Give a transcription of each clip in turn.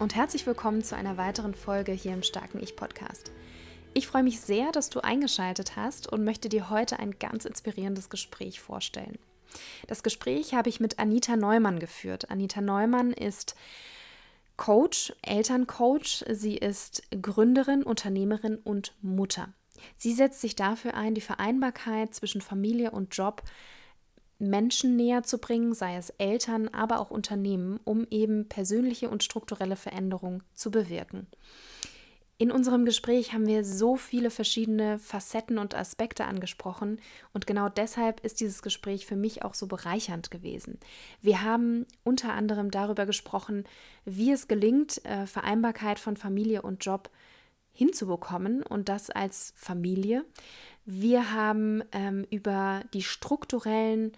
Und herzlich willkommen zu einer weiteren Folge hier im Starken Ich Podcast. Ich freue mich sehr, dass du eingeschaltet hast und möchte dir heute ein ganz inspirierendes Gespräch vorstellen. Das Gespräch habe ich mit Anita Neumann geführt. Anita Neumann ist Coach, Elterncoach. Sie ist Gründerin, Unternehmerin und Mutter. Sie setzt sich dafür ein, die Vereinbarkeit zwischen Familie und Job Menschen näher zu bringen, sei es Eltern, aber auch Unternehmen, um eben persönliche und strukturelle Veränderungen zu bewirken. In unserem Gespräch haben wir so viele verschiedene Facetten und Aspekte angesprochen und genau deshalb ist dieses Gespräch für mich auch so bereichernd gewesen. Wir haben unter anderem darüber gesprochen, wie es gelingt, äh, Vereinbarkeit von Familie und Job hinzubekommen und das als Familie. Wir haben ähm, über die strukturellen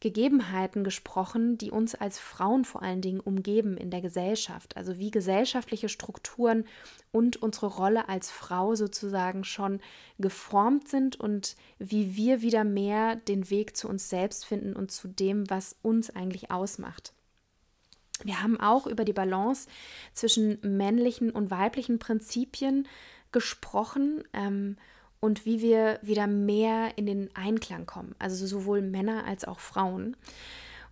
Gegebenheiten gesprochen, die uns als Frauen vor allen Dingen umgeben in der Gesellschaft. Also wie gesellschaftliche Strukturen und unsere Rolle als Frau sozusagen schon geformt sind und wie wir wieder mehr den Weg zu uns selbst finden und zu dem, was uns eigentlich ausmacht. Wir haben auch über die Balance zwischen männlichen und weiblichen Prinzipien gesprochen. Ähm, und wie wir wieder mehr in den Einklang kommen, also sowohl Männer als auch Frauen.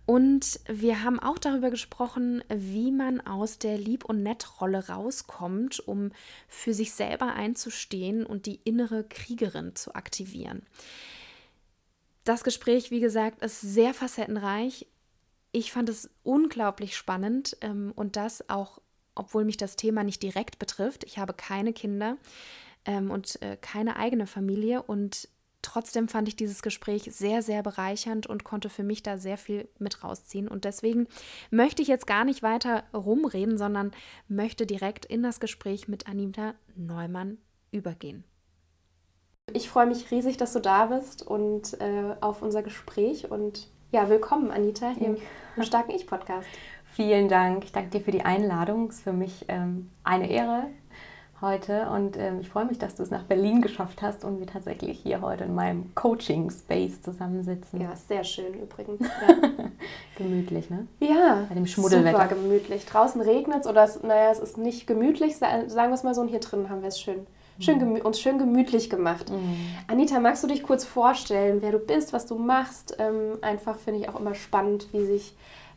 Und wir haben auch darüber gesprochen, wie man aus der Lieb- und Nettrolle rauskommt, um für sich selber einzustehen und die innere Kriegerin zu aktivieren. Das Gespräch, wie gesagt, ist sehr facettenreich. Ich fand es unglaublich spannend ähm, und das auch, obwohl mich das Thema nicht direkt betrifft. Ich habe keine Kinder ähm, und äh, keine eigene Familie. Und trotzdem fand ich dieses Gespräch sehr, sehr bereichernd und konnte für mich da sehr viel mit rausziehen. Und deswegen möchte ich jetzt gar nicht weiter rumreden, sondern möchte direkt in das Gespräch mit Anita Neumann übergehen. Ich freue mich riesig, dass du da bist und äh, auf unser Gespräch. Und ja, willkommen, Anita, hier im Starken Ich-Podcast. Vielen Dank. Ich danke dir für die Einladung. Es ist für mich ähm, eine Ehre, heute und ähm, ich freue mich, dass du es nach Berlin geschafft hast und wir tatsächlich hier heute in meinem Coaching-Space zusammensitzen. Ja, sehr schön übrigens. Ja. gemütlich, ne? Ja, bei dem Schmuddelwetter. super gemütlich. Draußen regnet es oder es, naja, es ist nicht gemütlich, sagen wir es mal so, und hier drin haben wir es schön. Schön uns schön gemütlich gemacht. Mhm. Anita, magst du dich kurz vorstellen, wer du bist, was du machst? Ähm, einfach finde ich auch immer spannend, wie sich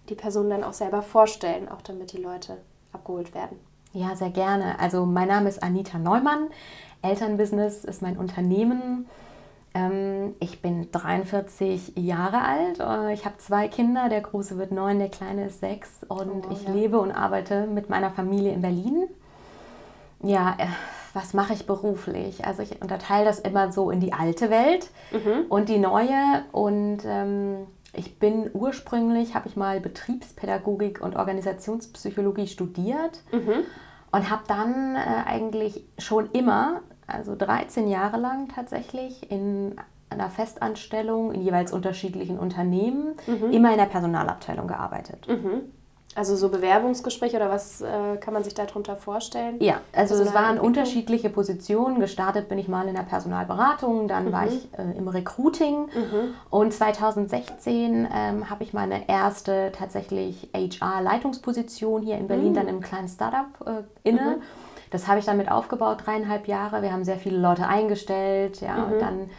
die Personen dann auch selber vorstellen, auch damit die Leute abgeholt werden. Ja, sehr gerne. Also mein Name ist Anita Neumann. Elternbusiness ist mein Unternehmen. Ähm, ich bin 43 Jahre alt. Äh, ich habe zwei Kinder. Der große wird neun, der kleine ist sechs. Und oh, ich ja. lebe und arbeite mit meiner Familie in Berlin. Ja, äh, was mache ich beruflich? Also ich unterteile das immer so in die alte Welt mhm. und die neue. Und ähm, ich bin ursprünglich, habe ich mal Betriebspädagogik und Organisationspsychologie studiert mhm. und habe dann äh, eigentlich schon immer, also 13 Jahre lang tatsächlich, in einer Festanstellung in jeweils unterschiedlichen Unternehmen, mhm. immer in der Personalabteilung gearbeitet. Also so Bewerbungsgespräche oder was äh, kann man sich darunter vorstellen? Ja, also es waren unterschiedliche Positionen. Gestartet bin ich mal in der Personalberatung, dann mhm. war ich äh, im Recruiting mhm. und 2016 ähm, habe ich meine erste tatsächlich HR-Leitungsposition hier in Berlin, mhm. dann im kleinen Startup äh, inne. Mhm. Das habe ich dann mit aufgebaut, dreieinhalb Jahre. Wir haben sehr viele Leute eingestellt, ja, und mhm. dann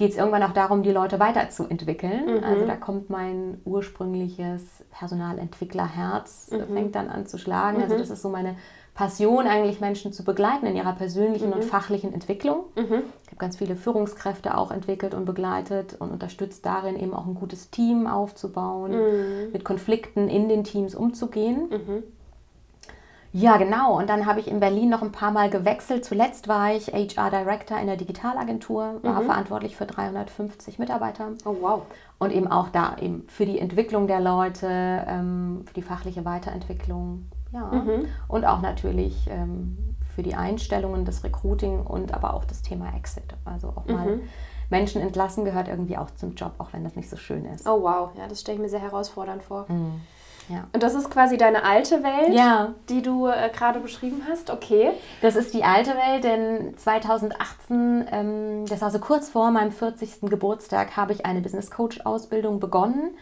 geht es irgendwann auch darum, die Leute weiterzuentwickeln. Mhm. Also da kommt mein ursprüngliches Personalentwicklerherz, mhm. fängt dann an zu schlagen. Also mhm. das ist so meine Passion, eigentlich Menschen zu begleiten in ihrer persönlichen und mhm. fachlichen Entwicklung. Mhm. Ich habe ganz viele Führungskräfte auch entwickelt und begleitet und unterstützt darin eben auch ein gutes Team aufzubauen, mhm. mit Konflikten in den Teams umzugehen. Ja, genau. Und dann habe ich in Berlin noch ein paar Mal gewechselt. Zuletzt war ich HR Director in der Digitalagentur, war mhm. verantwortlich für 350 Mitarbeiter. Oh, wow. Und eben auch da eben für die Entwicklung der Leute, ähm, für die fachliche Weiterentwicklung ja. Mhm. Und auch natürlich ähm, für die Einstellungen, das Recruiting und aber auch das Thema Exit. Also auch mal mhm. Menschen entlassen gehört irgendwie auch zum Job, auch wenn das nicht so schön ist. Oh wow, ja, das stelle ich mir sehr herausfordernd vor. Mhm. Ja. Und das ist quasi deine alte Welt, ja. die du äh, gerade beschrieben hast, okay. Das ist die alte Welt, denn 2018, ähm, das war so kurz vor meinem 40. Geburtstag, habe ich eine Business Coach Ausbildung begonnen.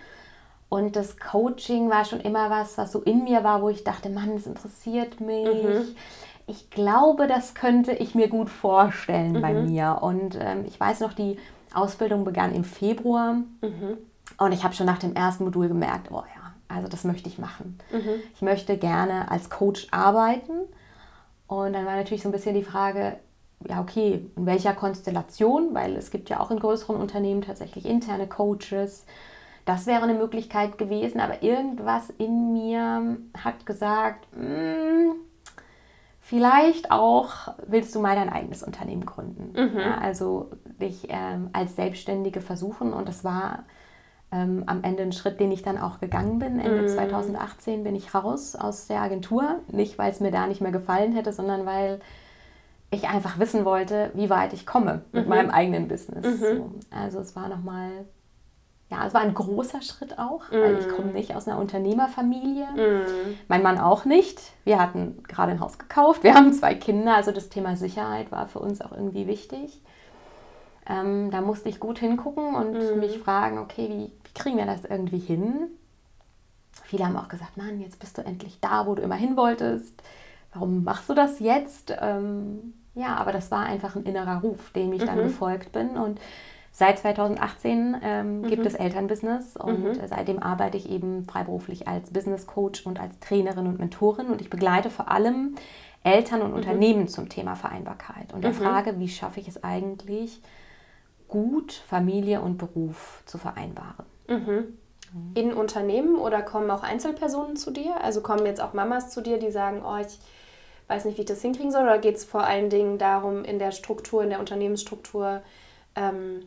Und das Coaching war schon immer was, was so in mir war, wo ich dachte, Mann, das interessiert mich. Mhm. Ich glaube, das könnte ich mir gut vorstellen mhm. bei mir. Und ähm, ich weiß noch, die Ausbildung begann im Februar. Mhm. Und ich habe schon nach dem ersten Modul gemerkt, oh ja, also das möchte ich machen. Mhm. Ich möchte gerne als Coach arbeiten. Und dann war natürlich so ein bisschen die Frage, ja, okay, in welcher Konstellation, weil es gibt ja auch in größeren Unternehmen tatsächlich interne Coaches. Das wäre eine Möglichkeit gewesen, aber irgendwas in mir hat gesagt, mm, vielleicht auch willst du mal dein eigenes Unternehmen gründen. Mhm. Ja, also dich ähm, als Selbstständige versuchen und das war ähm, am Ende ein Schritt, den ich dann auch gegangen bin. Ende mm. 2018 bin ich raus aus der Agentur. Nicht, weil es mir da nicht mehr gefallen hätte, sondern weil ich einfach wissen wollte, wie weit ich komme mit mhm. meinem eigenen Business. Mhm. So. Also es war nochmal, ja, es war ein großer Schritt auch, mhm. weil ich mm. komme nicht aus einer Unternehmerfamilie. Mm. Mein Mann auch nicht. Wir hatten gerade ein Haus gekauft, wir haben zwei Kinder, also das Thema Sicherheit war für uns auch irgendwie wichtig. Ähm, da musste ich gut hingucken und mhm. mich fragen, okay, wie, wie kriegen wir das irgendwie hin? Viele haben auch gesagt, Mann, jetzt bist du endlich da, wo du immer hin wolltest. Warum machst du das jetzt? Ähm, ja, aber das war einfach ein innerer Ruf, dem ich mhm. dann gefolgt bin. Und seit 2018 ähm, mhm. gibt es Elternbusiness und mhm. seitdem arbeite ich eben freiberuflich als Business Coach und als Trainerin und Mentorin und ich begleite vor allem Eltern und mhm. Unternehmen zum Thema Vereinbarkeit und der mhm. Frage, wie schaffe ich es eigentlich, gut Familie und Beruf zu vereinbaren. Mhm. In Unternehmen oder kommen auch Einzelpersonen zu dir? Also kommen jetzt auch Mamas zu dir, die sagen, oh, ich weiß nicht, wie ich das hinkriegen soll? Oder geht es vor allen Dingen darum, in der Struktur, in der Unternehmensstruktur ähm,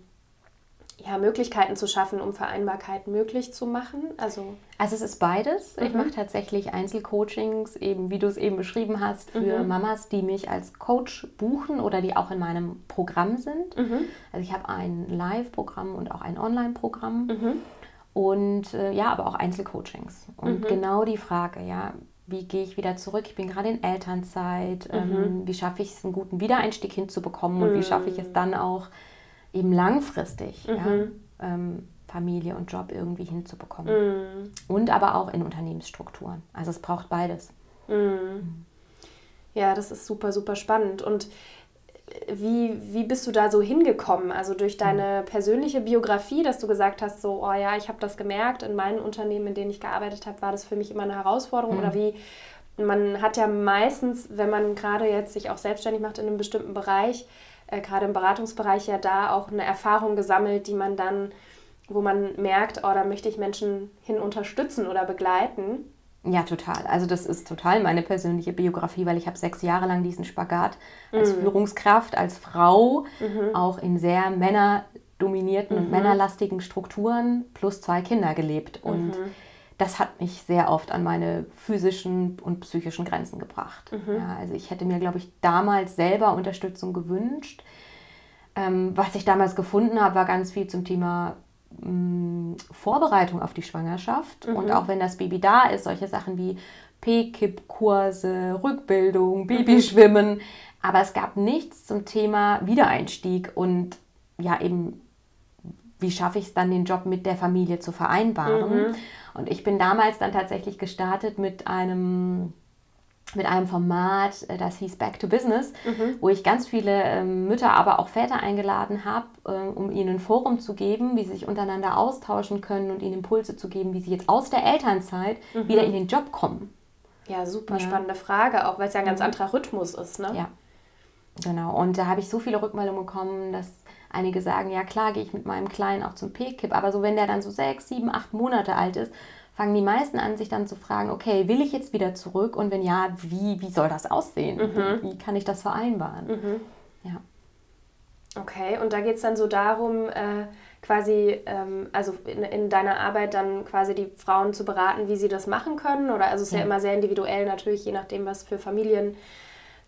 ja, Möglichkeiten zu schaffen, um Vereinbarkeit möglich zu machen? Also, also es ist beides. Mhm. Ich mache tatsächlich Einzelcoachings, eben wie du es eben beschrieben hast, für mhm. Mamas, die mich als Coach buchen oder die auch in meinem Programm sind. Mhm. Also ich habe ein Live-Programm und auch ein Online-Programm. Mhm. Und äh, ja, aber auch Einzelcoachings. Und mhm. genau die Frage, ja, wie gehe ich wieder zurück? Ich bin gerade in Elternzeit. Ähm, mhm. wie schaffe ich es, einen guten Wiedereinstieg hinzubekommen? Und wie schaffe ich es dann auch, eben langfristig mhm. ja, ähm, Familie und Job irgendwie hinzubekommen. Mhm. Und aber auch in Unternehmensstrukturen. Also es braucht beides. Mhm. Ja, das ist super, super spannend. Und wie, wie bist du da so hingekommen? Also durch deine persönliche Biografie, dass du gesagt hast, so, oh ja, ich habe das gemerkt, in meinen Unternehmen, in denen ich gearbeitet habe, war das für mich immer eine Herausforderung. Mhm. Oder wie, man hat ja meistens, wenn man gerade jetzt sich auch selbstständig macht in einem bestimmten Bereich, äh, gerade im Beratungsbereich ja da auch eine Erfahrung gesammelt, die man dann, wo man merkt, oh, da möchte ich Menschen hin unterstützen oder begleiten. Ja, total. Also das ist total meine persönliche Biografie, weil ich habe sechs Jahre lang diesen Spagat als mhm. Führungskraft, als Frau, mhm. auch in sehr männerdominierten mhm. und männerlastigen Strukturen plus zwei Kinder gelebt. Und mhm das hat mich sehr oft an meine physischen und psychischen Grenzen gebracht. Mhm. Ja, also ich hätte mir, glaube ich, damals selber Unterstützung gewünscht. Ähm, was ich damals gefunden habe, war ganz viel zum Thema mh, mm, Vorbereitung auf die Schwangerschaft. Mhm. Und auch wenn das Baby da ist, solche Sachen wie P-Kip-Kurse, Rückbildung, mhm. Babyschwimmen. Mhm. Aber es gab nichts zum Thema Wiedereinstieg und ja eben, wie schaffe ich es dann, den Job mit der Familie zu vereinbaren. Mhm. Und ich bin damals dann tatsächlich gestartet mit einem mit einem Format, äh, das hieß Back to Business, mhm. wo ich ganz viele ähm, Mütter, aber auch Väter eingeladen habe, äh, um ihnen ein Forum zu geben, wie sie sich untereinander austauschen können und ihnen Impulse zu geben, wie sie jetzt aus der Elternzeit mhm. wieder in den Job kommen. Ja, super ja. spannende Frage, auch weil es ja ein ganz mhm. anderer Rhythmus ist. Ne? Ja, genau. Und da habe ich so viele Rückmeldungen bekommen, dass Einige sagen, ja klar, gehe ich mit meinem Kleinen auch zum P-Kip, aber so wenn der dann so sechs, sieben, acht Monate alt ist, fangen die meisten an, sich dann zu fragen, okay, will ich jetzt wieder zurück und wenn ja, wie, wie soll das aussehen? Mhm. Wie kann ich das vereinbaren? Mhm. Ja. Okay, und da geht es dann so darum, äh, quasi, ähm, also in, in, deiner Arbeit dann quasi die Frauen zu beraten, wie sie das machen können? Oder also es ist ja, ja immer sehr individuell natürlich, je nachdem, was für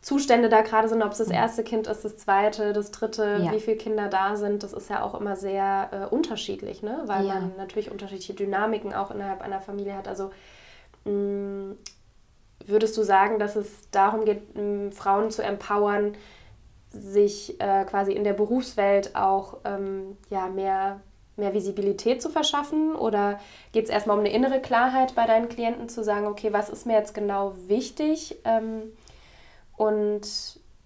Familienzustände da gerade sind, ob es das mhm. erste Kind ist, das zweite, das dritte, ja. wie viele Kinder da sind, das ist ja auch immer sehr äh, unterschiedlich, ne? weil ja. man natürlich unterschiedliche Dynamiken auch innerhalb einer Familie hat. Also mh, mm, würdest du sagen, dass es darum geht, mh, Frauen zu empowern, sich äh, quasi in der Berufswelt auch ähm, ja, mehr, mehr Visibilität zu verschaffen? Oder geht es erstmal um eine innere Klarheit bei deinen Klienten zu sagen, okay, was ist mir jetzt genau wichtig? Ähm, und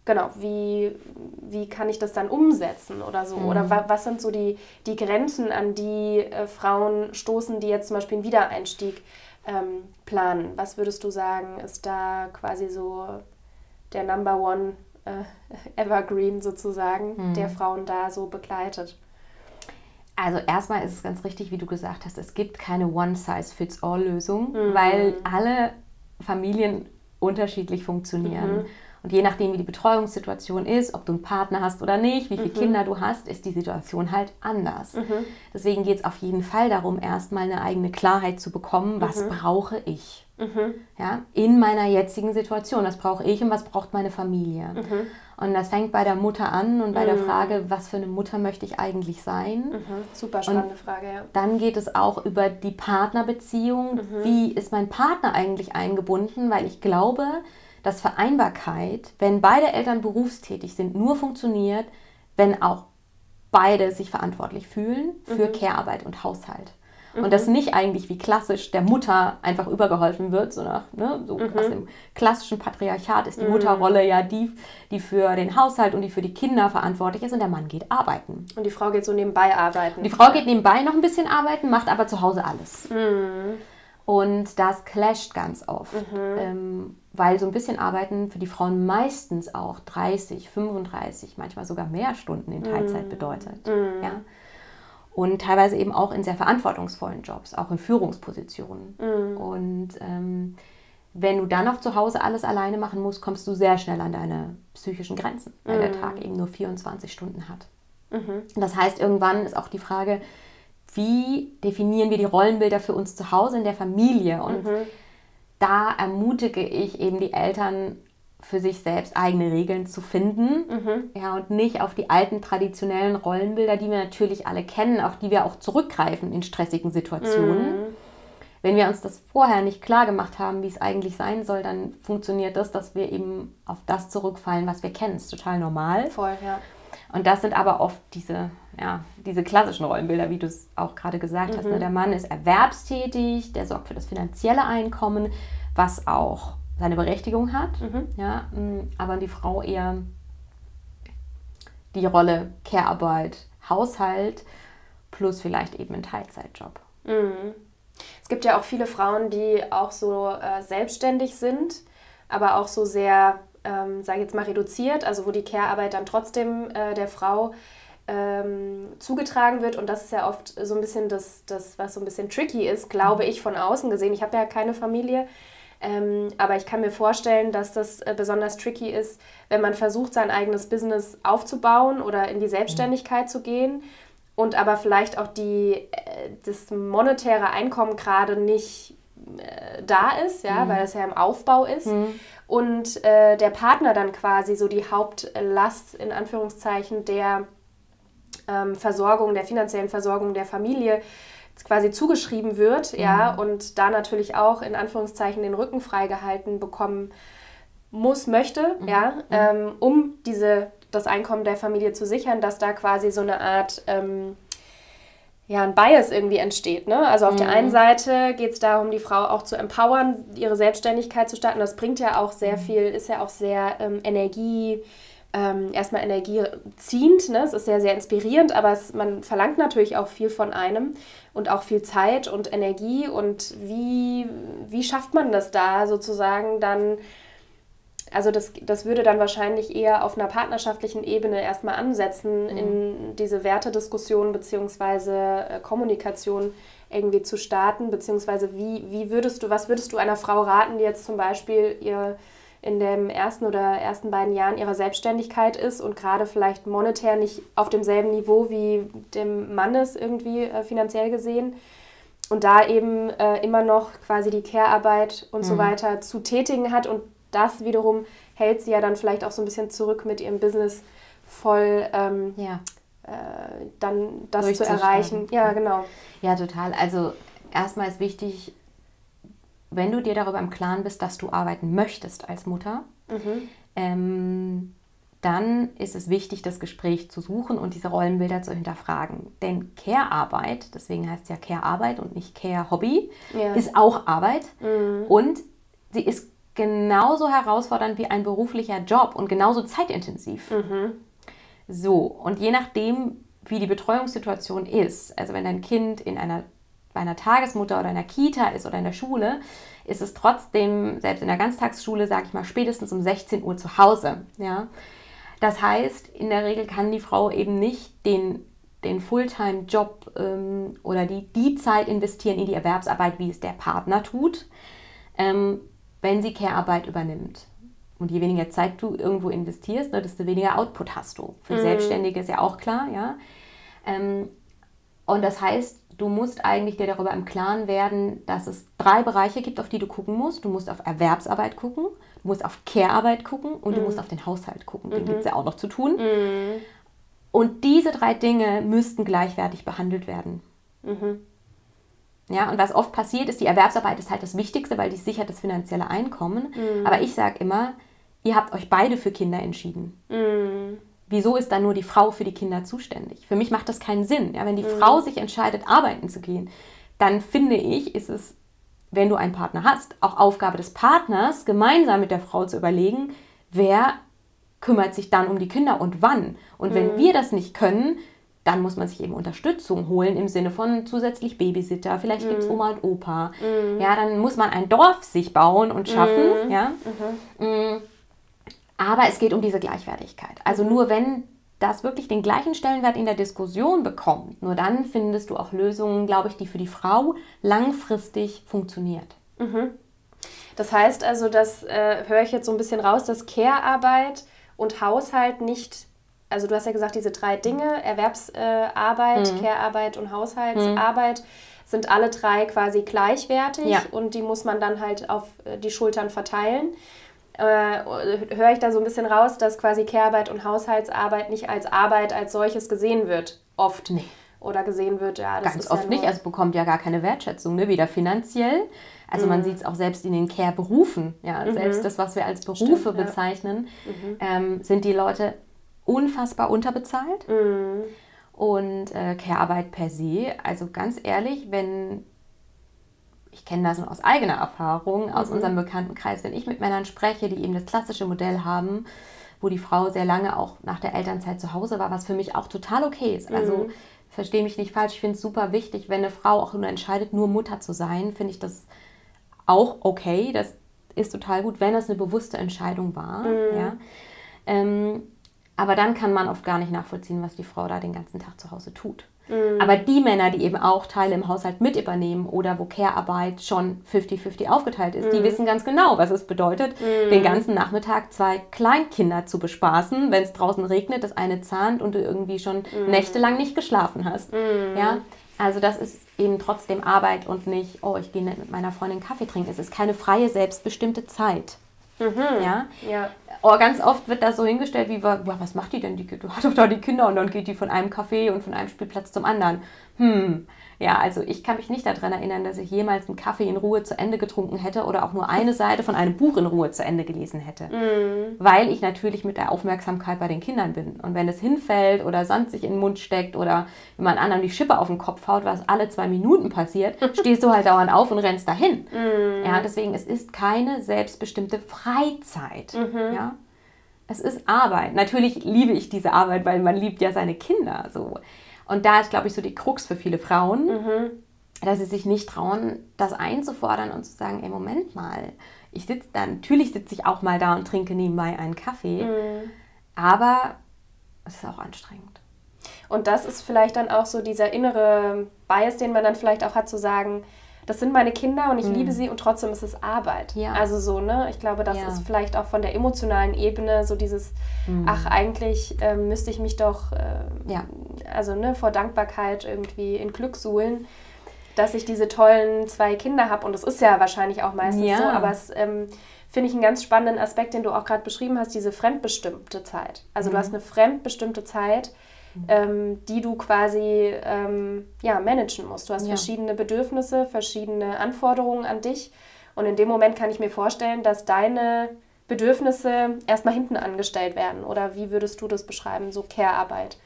genau, wie, wie kann ich das dann umsetzen oder so? Mhm. Oder wa was sind so die, die Grenzen, an die äh, Frauen stoßen, die jetzt zum Beispiel einen Wiedereinstieg ähm, planen? Was würdest du sagen, ist da quasi so der Number One äh, Evergreen sozusagen, mhm. der Frauen da so begleitet? Also erstmal ist es ganz richtig, wie du gesagt hast, es gibt keine One-Size-Fits-All-Lösung, mhm. weil alle Familien unterschiedlich funktionieren. Mhm. Und je nachdem, wie die Betreuungssituation ist, ob du einen Partner hast oder nicht, wie viele mhm. Kinder du hast, ist die Situation halt anders. Mhm. Deswegen geht es auf jeden Fall darum, erstmal eine eigene Klarheit zu bekommen, was mhm. brauche ich mhm. ja, in meiner jetzigen Situation. Was brauche ich und was braucht meine Familie. Mhm. Und das fängt bei der Mutter an und bei der Frage, was für eine Mutter möchte ich eigentlich sein. Super spannende und Frage, ja. Dann geht es auch über die Partnerbeziehung. Wie ist mein Partner eigentlich eingebunden? Weil ich glaube, dass Vereinbarkeit, wenn beide Eltern berufstätig sind, nur funktioniert, wenn auch beide sich verantwortlich fühlen für mhm. Care-Arbeit und Haushalt. Mhm. Und das nicht eigentlich wie klassisch der Mutter einfach übergeholfen wird, sondern ne, so mhm. aus dem klassischen Patriarchat ist die mhm. Mutterrolle ja die, die für den Haushalt und die für die Kinder verantwortlich ist und der Mann geht arbeiten. Und die Frau geht so nebenbei arbeiten. Die Frau geht nebenbei noch ein bisschen arbeiten, macht aber zu Hause alles. Mhm. Und das clasht ganz oft, mhm. ähm, weil so ein bisschen Arbeiten für die Frauen meistens auch 30, 35, manchmal sogar mehr Stunden in Teilzeit mhm. bedeutet. Mhm. Ja? Und teilweise eben auch in sehr verantwortungsvollen Jobs, auch in Führungspositionen. Mhm. Und ähm, wenn du dann noch zu Hause alles alleine machen musst, kommst du sehr schnell an deine psychischen Grenzen, weil der mhm. Tag eben nur 24 Stunden hat. Mhm. Das heißt, irgendwann ist auch die Frage, wie definieren wir die Rollenbilder für uns zu Hause in der Familie? Und mhm. da ermutige ich eben die Eltern, für sich selbst eigene Regeln zu finden. Mhm. Ja, und nicht auf die alten traditionellen Rollenbilder, die wir natürlich alle kennen, auf die wir auch zurückgreifen in stressigen Situationen. Mhm. Wenn wir uns das vorher nicht klar gemacht haben, wie es eigentlich sein soll, dann funktioniert das, dass wir eben auf das zurückfallen, was wir kennen. Das ist total normal. Voll, ja. Und das sind aber oft diese, ja, diese klassischen Rollenbilder, wie du es auch gerade gesagt mhm. hast. Ne? Mhm. Der Mann ist erwerbstätig, der sorgt für das finanzielle Einkommen, was auch seine Berechtigung hat. Mhm. Ja, mm, aber die Frau eher die Rolle Care-Arbeit, Haushalt plus vielleicht eben ein Teilzeitjob. Mhm. Es gibt ja auch viele Frauen, die auch so äh, selbstständig sind, aber auch so sehr ähm, sage ich jetzt mal, reduziert, also wo die Care-Arbeit dann trotzdem äh, der Frau ähm, zugetragen wird. Und das ist ja oft so ein bisschen das, das, was so ein bisschen tricky ist, glaube ich, von außen gesehen. Ich habe ja keine Familie. Ähm, aber ich kann mir vorstellen, dass das äh, besonders tricky ist, wenn man versucht, sein eigenes Business aufzubauen oder in die Selbstständigkeit mhm. zu gehen und aber vielleicht auch die, äh, das monetäre Einkommen gerade nicht äh, da ist, ja, mhm. weil es ja im Aufbau ist. Mhm und äh, der Partner dann quasi so die Hauptlast in Anführungszeichen der ähm, Versorgung, der finanziellen Versorgung der Familie quasi zugeschrieben wird, mhm. ja, und da natürlich auch in Anführungszeichen den Rücken freigehalten bekommen muss, möchte, mhm. ja, mhm. ähm, um diese, das Einkommen der Familie zu sichern, dass da quasi so eine Art ähm, ja, ein Bias irgendwie entsteht. Ne? Also auf mhm. der einen Seite geht es darum, die Frau auch zu empowern, ihre Selbstständigkeit zu starten. Das bringt ja auch sehr mhm. viel, ist ja auch sehr ähm, Energie, ähm, erstmal energieziehend. Ne? Es ist sehr, sehr inspirierend, aber es, man verlangt natürlich auch viel von einem und auch viel Zeit und Energie. Und wie, wie schafft man das da sozusagen dann? Also das, das würde dann wahrscheinlich eher auf einer partnerschaftlichen Ebene erstmal ansetzen, mhm. in diese Wertediskussion bzw. Äh, Kommunikation irgendwie zu starten, beziehungsweise wie, wie würdest du, was würdest du einer Frau raten, die jetzt zum Beispiel ihr in den ersten oder ersten beiden Jahren ihrer Selbstständigkeit ist und gerade vielleicht monetär nicht auf demselben Niveau wie dem Mann ist, irgendwie äh, finanziell gesehen. Und da eben äh, immer noch quasi die Care-Arbeit und mhm. so weiter zu tätigen hat. Und das wiederum hält sie ja dann vielleicht auch so ein bisschen zurück mit ihrem Business voll ähm, ja. äh, dann das zu erreichen. Ja, genau. Ja, total. Also erstmal ist wichtig, wenn du dir darüber im Klaren bist, dass du arbeiten möchtest als Mutter, mhm. ähm, dann ist es wichtig, das Gespräch zu suchen und diese Rollenbilder zu hinterfragen. Denn Care-Arbeit, deswegen heißt es ja Care-Arbeit und nicht Care-Hobby, ja. ist auch Arbeit mhm. und sie ist genauso herausfordernd wie ein beruflicher Job und genauso zeitintensiv. Mhm. So, und je nachdem, wie die Betreuungssituation ist, also wenn dein Kind in einer bei einer Tagesmutter oder einer Kita ist oder in der Schule, ist es trotzdem, selbst in der Ganztagsschule, sage ich mal, spätestens um 16 Uhr zu Hause. Ja? Das heißt, in der Regel kann die Frau eben nicht den, den Fulltime-Job ähm, oder die, die Zeit investieren in die Erwerbsarbeit, wie es der Partner tut, ähm, wenn sie Care-Arbeit übernimmt. Und je weniger Zeit du irgendwo investierst, ne, desto weniger Output hast du. Für mhm. Selbstständige ist ja auch klar, ja. Ähm, und das heißt, du musst eigentlich dir darüber im Klaren werden, dass es drei Bereiche gibt, auf die du gucken musst. Du musst auf Erwerbsarbeit gucken, du musst auf Care-Arbeit gucken und mhm. du musst auf den Haushalt gucken. Den mhm. gibt es ja auch noch zu tun. Mhm. Und diese drei Dinge müssten gleichwertig behandelt werden. Mhm. Ja, und was oft passiert ist, die Erwerbsarbeit ist halt das Wichtigste, weil die sichert das finanzielle Einkommen. Mhm. Aber ich sage immer, ihr habt euch beide für Kinder entschieden. Mhm wieso ist dann nur die Frau für die Kinder zuständig? Für mich macht das keinen Sinn. Ja, wenn die mhm. Frau sich entscheidet, arbeiten zu gehen, dann finde ich, ist es, wenn du einen Partner hast, auch Aufgabe des Partners, gemeinsam mit der Frau zu überlegen, wer kümmert sich dann um die Kinder und wann. Und wenn mhm. wir das nicht können, dann muss man sich eben Unterstützung holen im Sinne von zusätzlich Babysitter, vielleicht mhm. gibt es Oma und Opa. Mhm. Ja, dann muss man ein Dorf sich bauen und schaffen. Mhm. Ja. Aber es geht um diese Gleichwertigkeit. Also nur wenn das wirklich den gleichen Stellenwert in der Diskussion bekommt, nur dann findest du auch Lösungen, glaube ich, die für die Frau langfristig funktioniert. Mhm. Das heißt also, das äh, höre ich jetzt so ein bisschen raus, dass Care-Arbeit und Haushalt nicht, also du hast ja gesagt, diese drei Dinge, Erwerbsarbeit, mhm. Care-Arbeit und Haushaltsarbeit, mhm. sind alle drei quasi gleichwertig ja. und die muss man dann halt auf äh, die Schultern verteilen äh, höre ich da so ein bisschen raus, dass quasi Care-Arbeit und Haushaltsarbeit nicht als Arbeit als solches gesehen wird, oft. Nee. Oder gesehen wird, ja. Das Ganz oft ja nicht, also bekommt ja gar keine Wertschätzung, ne? weder finanziell, also mhm. man sieht es auch selbst in den Care-Berufen, ja, mhm. selbst das, was wir als Berufe Stimmt, bezeichnen, ja. mhm. ähm, sind die Leute unfassbar unterbezahlt. Mhm. Und äh, Care-Arbeit per se, also ganz ehrlich, wenn ich kenne das nur aus eigener Erfahrung, aus mhm. unserem Bekanntenkreis, wenn ich mit Männern spreche, die eben das klassische Modell haben, wo die Frau sehr lange auch nach der Elternzeit zu Hause war, was für mich auch total okay ist. Also mhm. verstehe mich nicht falsch, ich finde es super wichtig, wenn eine Frau auch nur entscheidet, nur Mutter zu sein, finde ich das auch okay. Das ist total gut, wenn es eine bewusste Entscheidung war. Mhm. Ja. Ähm, aber dann kann man oft gar nicht nachvollziehen, was die Frau da den ganzen Tag zu Hause tut. Mhm. Aber die Männer, die eben auch Teile im Haushalt mit übernehmen oder wo Care-Arbeit schon 50-50 aufgeteilt ist, mhm. die wissen ganz genau, was es bedeutet, mhm. den ganzen Nachmittag zwei Kleinkinder zu bespaßen, wenn es draußen regnet, das eine zahnt und du irgendwie schon mhm. nächtelang nicht geschlafen hast. Mhm. Ja? Also das ist eben trotzdem Arbeit und nicht, oh, ich gehe mit meiner Freundin Kaffee trinken. Es ist keine freie, selbstbestimmte Zeit. Mhm. Ja? ja. Oh, ganz oft wird das so hingestellt, wie, was macht die denn? Die, du hast doch da die Kinder und dann geht die von einem Café und von einem Spielplatz zum anderen. Hm, ja, also ich kann mich nicht daran erinnern, dass ich jemals einen Kaffee in Ruhe zu Ende getrunken hätte oder auch nur eine Seite von einem Buch in Ruhe zu Ende gelesen hätte. Mm. Weil ich natürlich mit der Aufmerksamkeit bei den Kindern bin. Und wenn es hinfällt oder Sand sich in den Mund steckt oder wenn man anderen die Schippe auf den Kopf haut, was alle zwei Minuten passiert, stehst du halt dauernd auf und rennst dahin. Mm. Ja, deswegen, es ist keine selbstbestimmte Freizeit. Mhm. Ja. Es ist Arbeit. Natürlich liebe ich diese Arbeit, weil man liebt ja seine Kinder so. Und da ist, glaube ich, so die Krux für viele Frauen, mhm. dass sie sich nicht trauen, das einzufordern und zu sagen, ey, Moment mal, ich sitze da, natürlich sitze ich auch mal da und trinke nebenbei einen Kaffee, mhm. aber es ist auch anstrengend. Und das ist vielleicht dann auch so dieser innere Bias, den man dann vielleicht auch hat, zu sagen, das sind meine Kinder und ich mhm. liebe sie und trotzdem ist es Arbeit. Ja. Also so, ne? Ich glaube, das ja. ist vielleicht auch von der emotionalen Ebene so dieses, mhm. ach, eigentlich äh, müsste ich mich doch, äh, ja. also ne, vor Dankbarkeit irgendwie in Glück suhlen, dass ich diese tollen zwei Kinder habe und das ist ja wahrscheinlich auch meistens so, aber es ähm, finde ich einen ganz spannenden Aspekt, den du auch gerade beschrieben hast, diese fremdbestimmte Zeit. Also mhm. du hast eine fremdbestimmte Zeit, ähm, die du quasi ähm, ja, managen musst. Du hast ja. verschiedene Bedürfnisse, verschiedene Anforderungen an dich. Und in dem Moment kann ich mir vorstellen, dass deine Bedürfnisse erstmal hinten angestellt werden. Oder wie würdest du das beschreiben, so Care-Arbeit?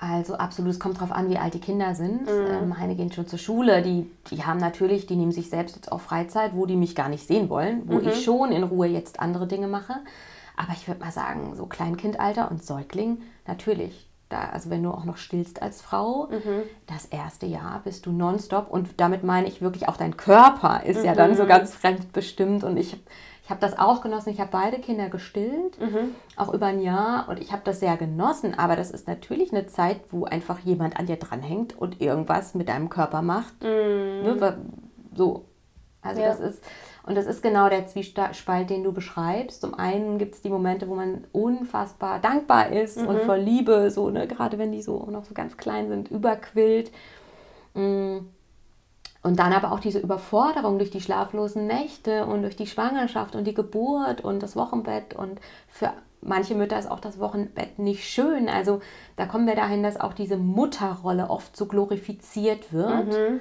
Also absolut, es kommt darauf an, wie alt die Kinder sind. Mhm. Ähm, meine gehen schon zur Schule, die, die haben natürlich, die nehmen sich selbst jetzt auch Freizeit, wo die mich gar nicht sehen wollen, wo mhm. ich schon in Ruhe jetzt andere Dinge mache. Aber ich würde mal sagen, so Kleinkindalter und Säugling, natürlich, da, also wenn du auch noch stillst als Frau, mhm. das erste Jahr bist du nonstop und damit meine ich wirklich auch dein Körper ist mhm. ja dann so mhm. ganz fremdbestimmt und ich, ich habe das auch genossen. Ich habe beide Kinder gestillt, mhm. auch über ein Jahr und ich habe das sehr genossen, aber das ist natürlich eine Zeit, wo einfach jemand an dir dranhängt und irgendwas mit deinem Körper macht. Mhm. Ne, so. Also ja. das ist und das ist genau der Zwiespalt, den du beschreibst. Zum einen gibt es die Momente, wo man unfassbar dankbar ist mhm. und vor Liebe, so, ne, gerade wenn die so noch so ganz klein sind, überquillt. Mm. Und dann aber auch diese Überforderung durch die schlaflosen Nächte und durch die Schwangerschaft und die Geburt und das Wochenbett. Und für manche Mütter ist auch das Wochenbett nicht schön. Also da kommen wir dahin, dass auch diese Mutterrolle oft so glorifiziert wird. Mhm.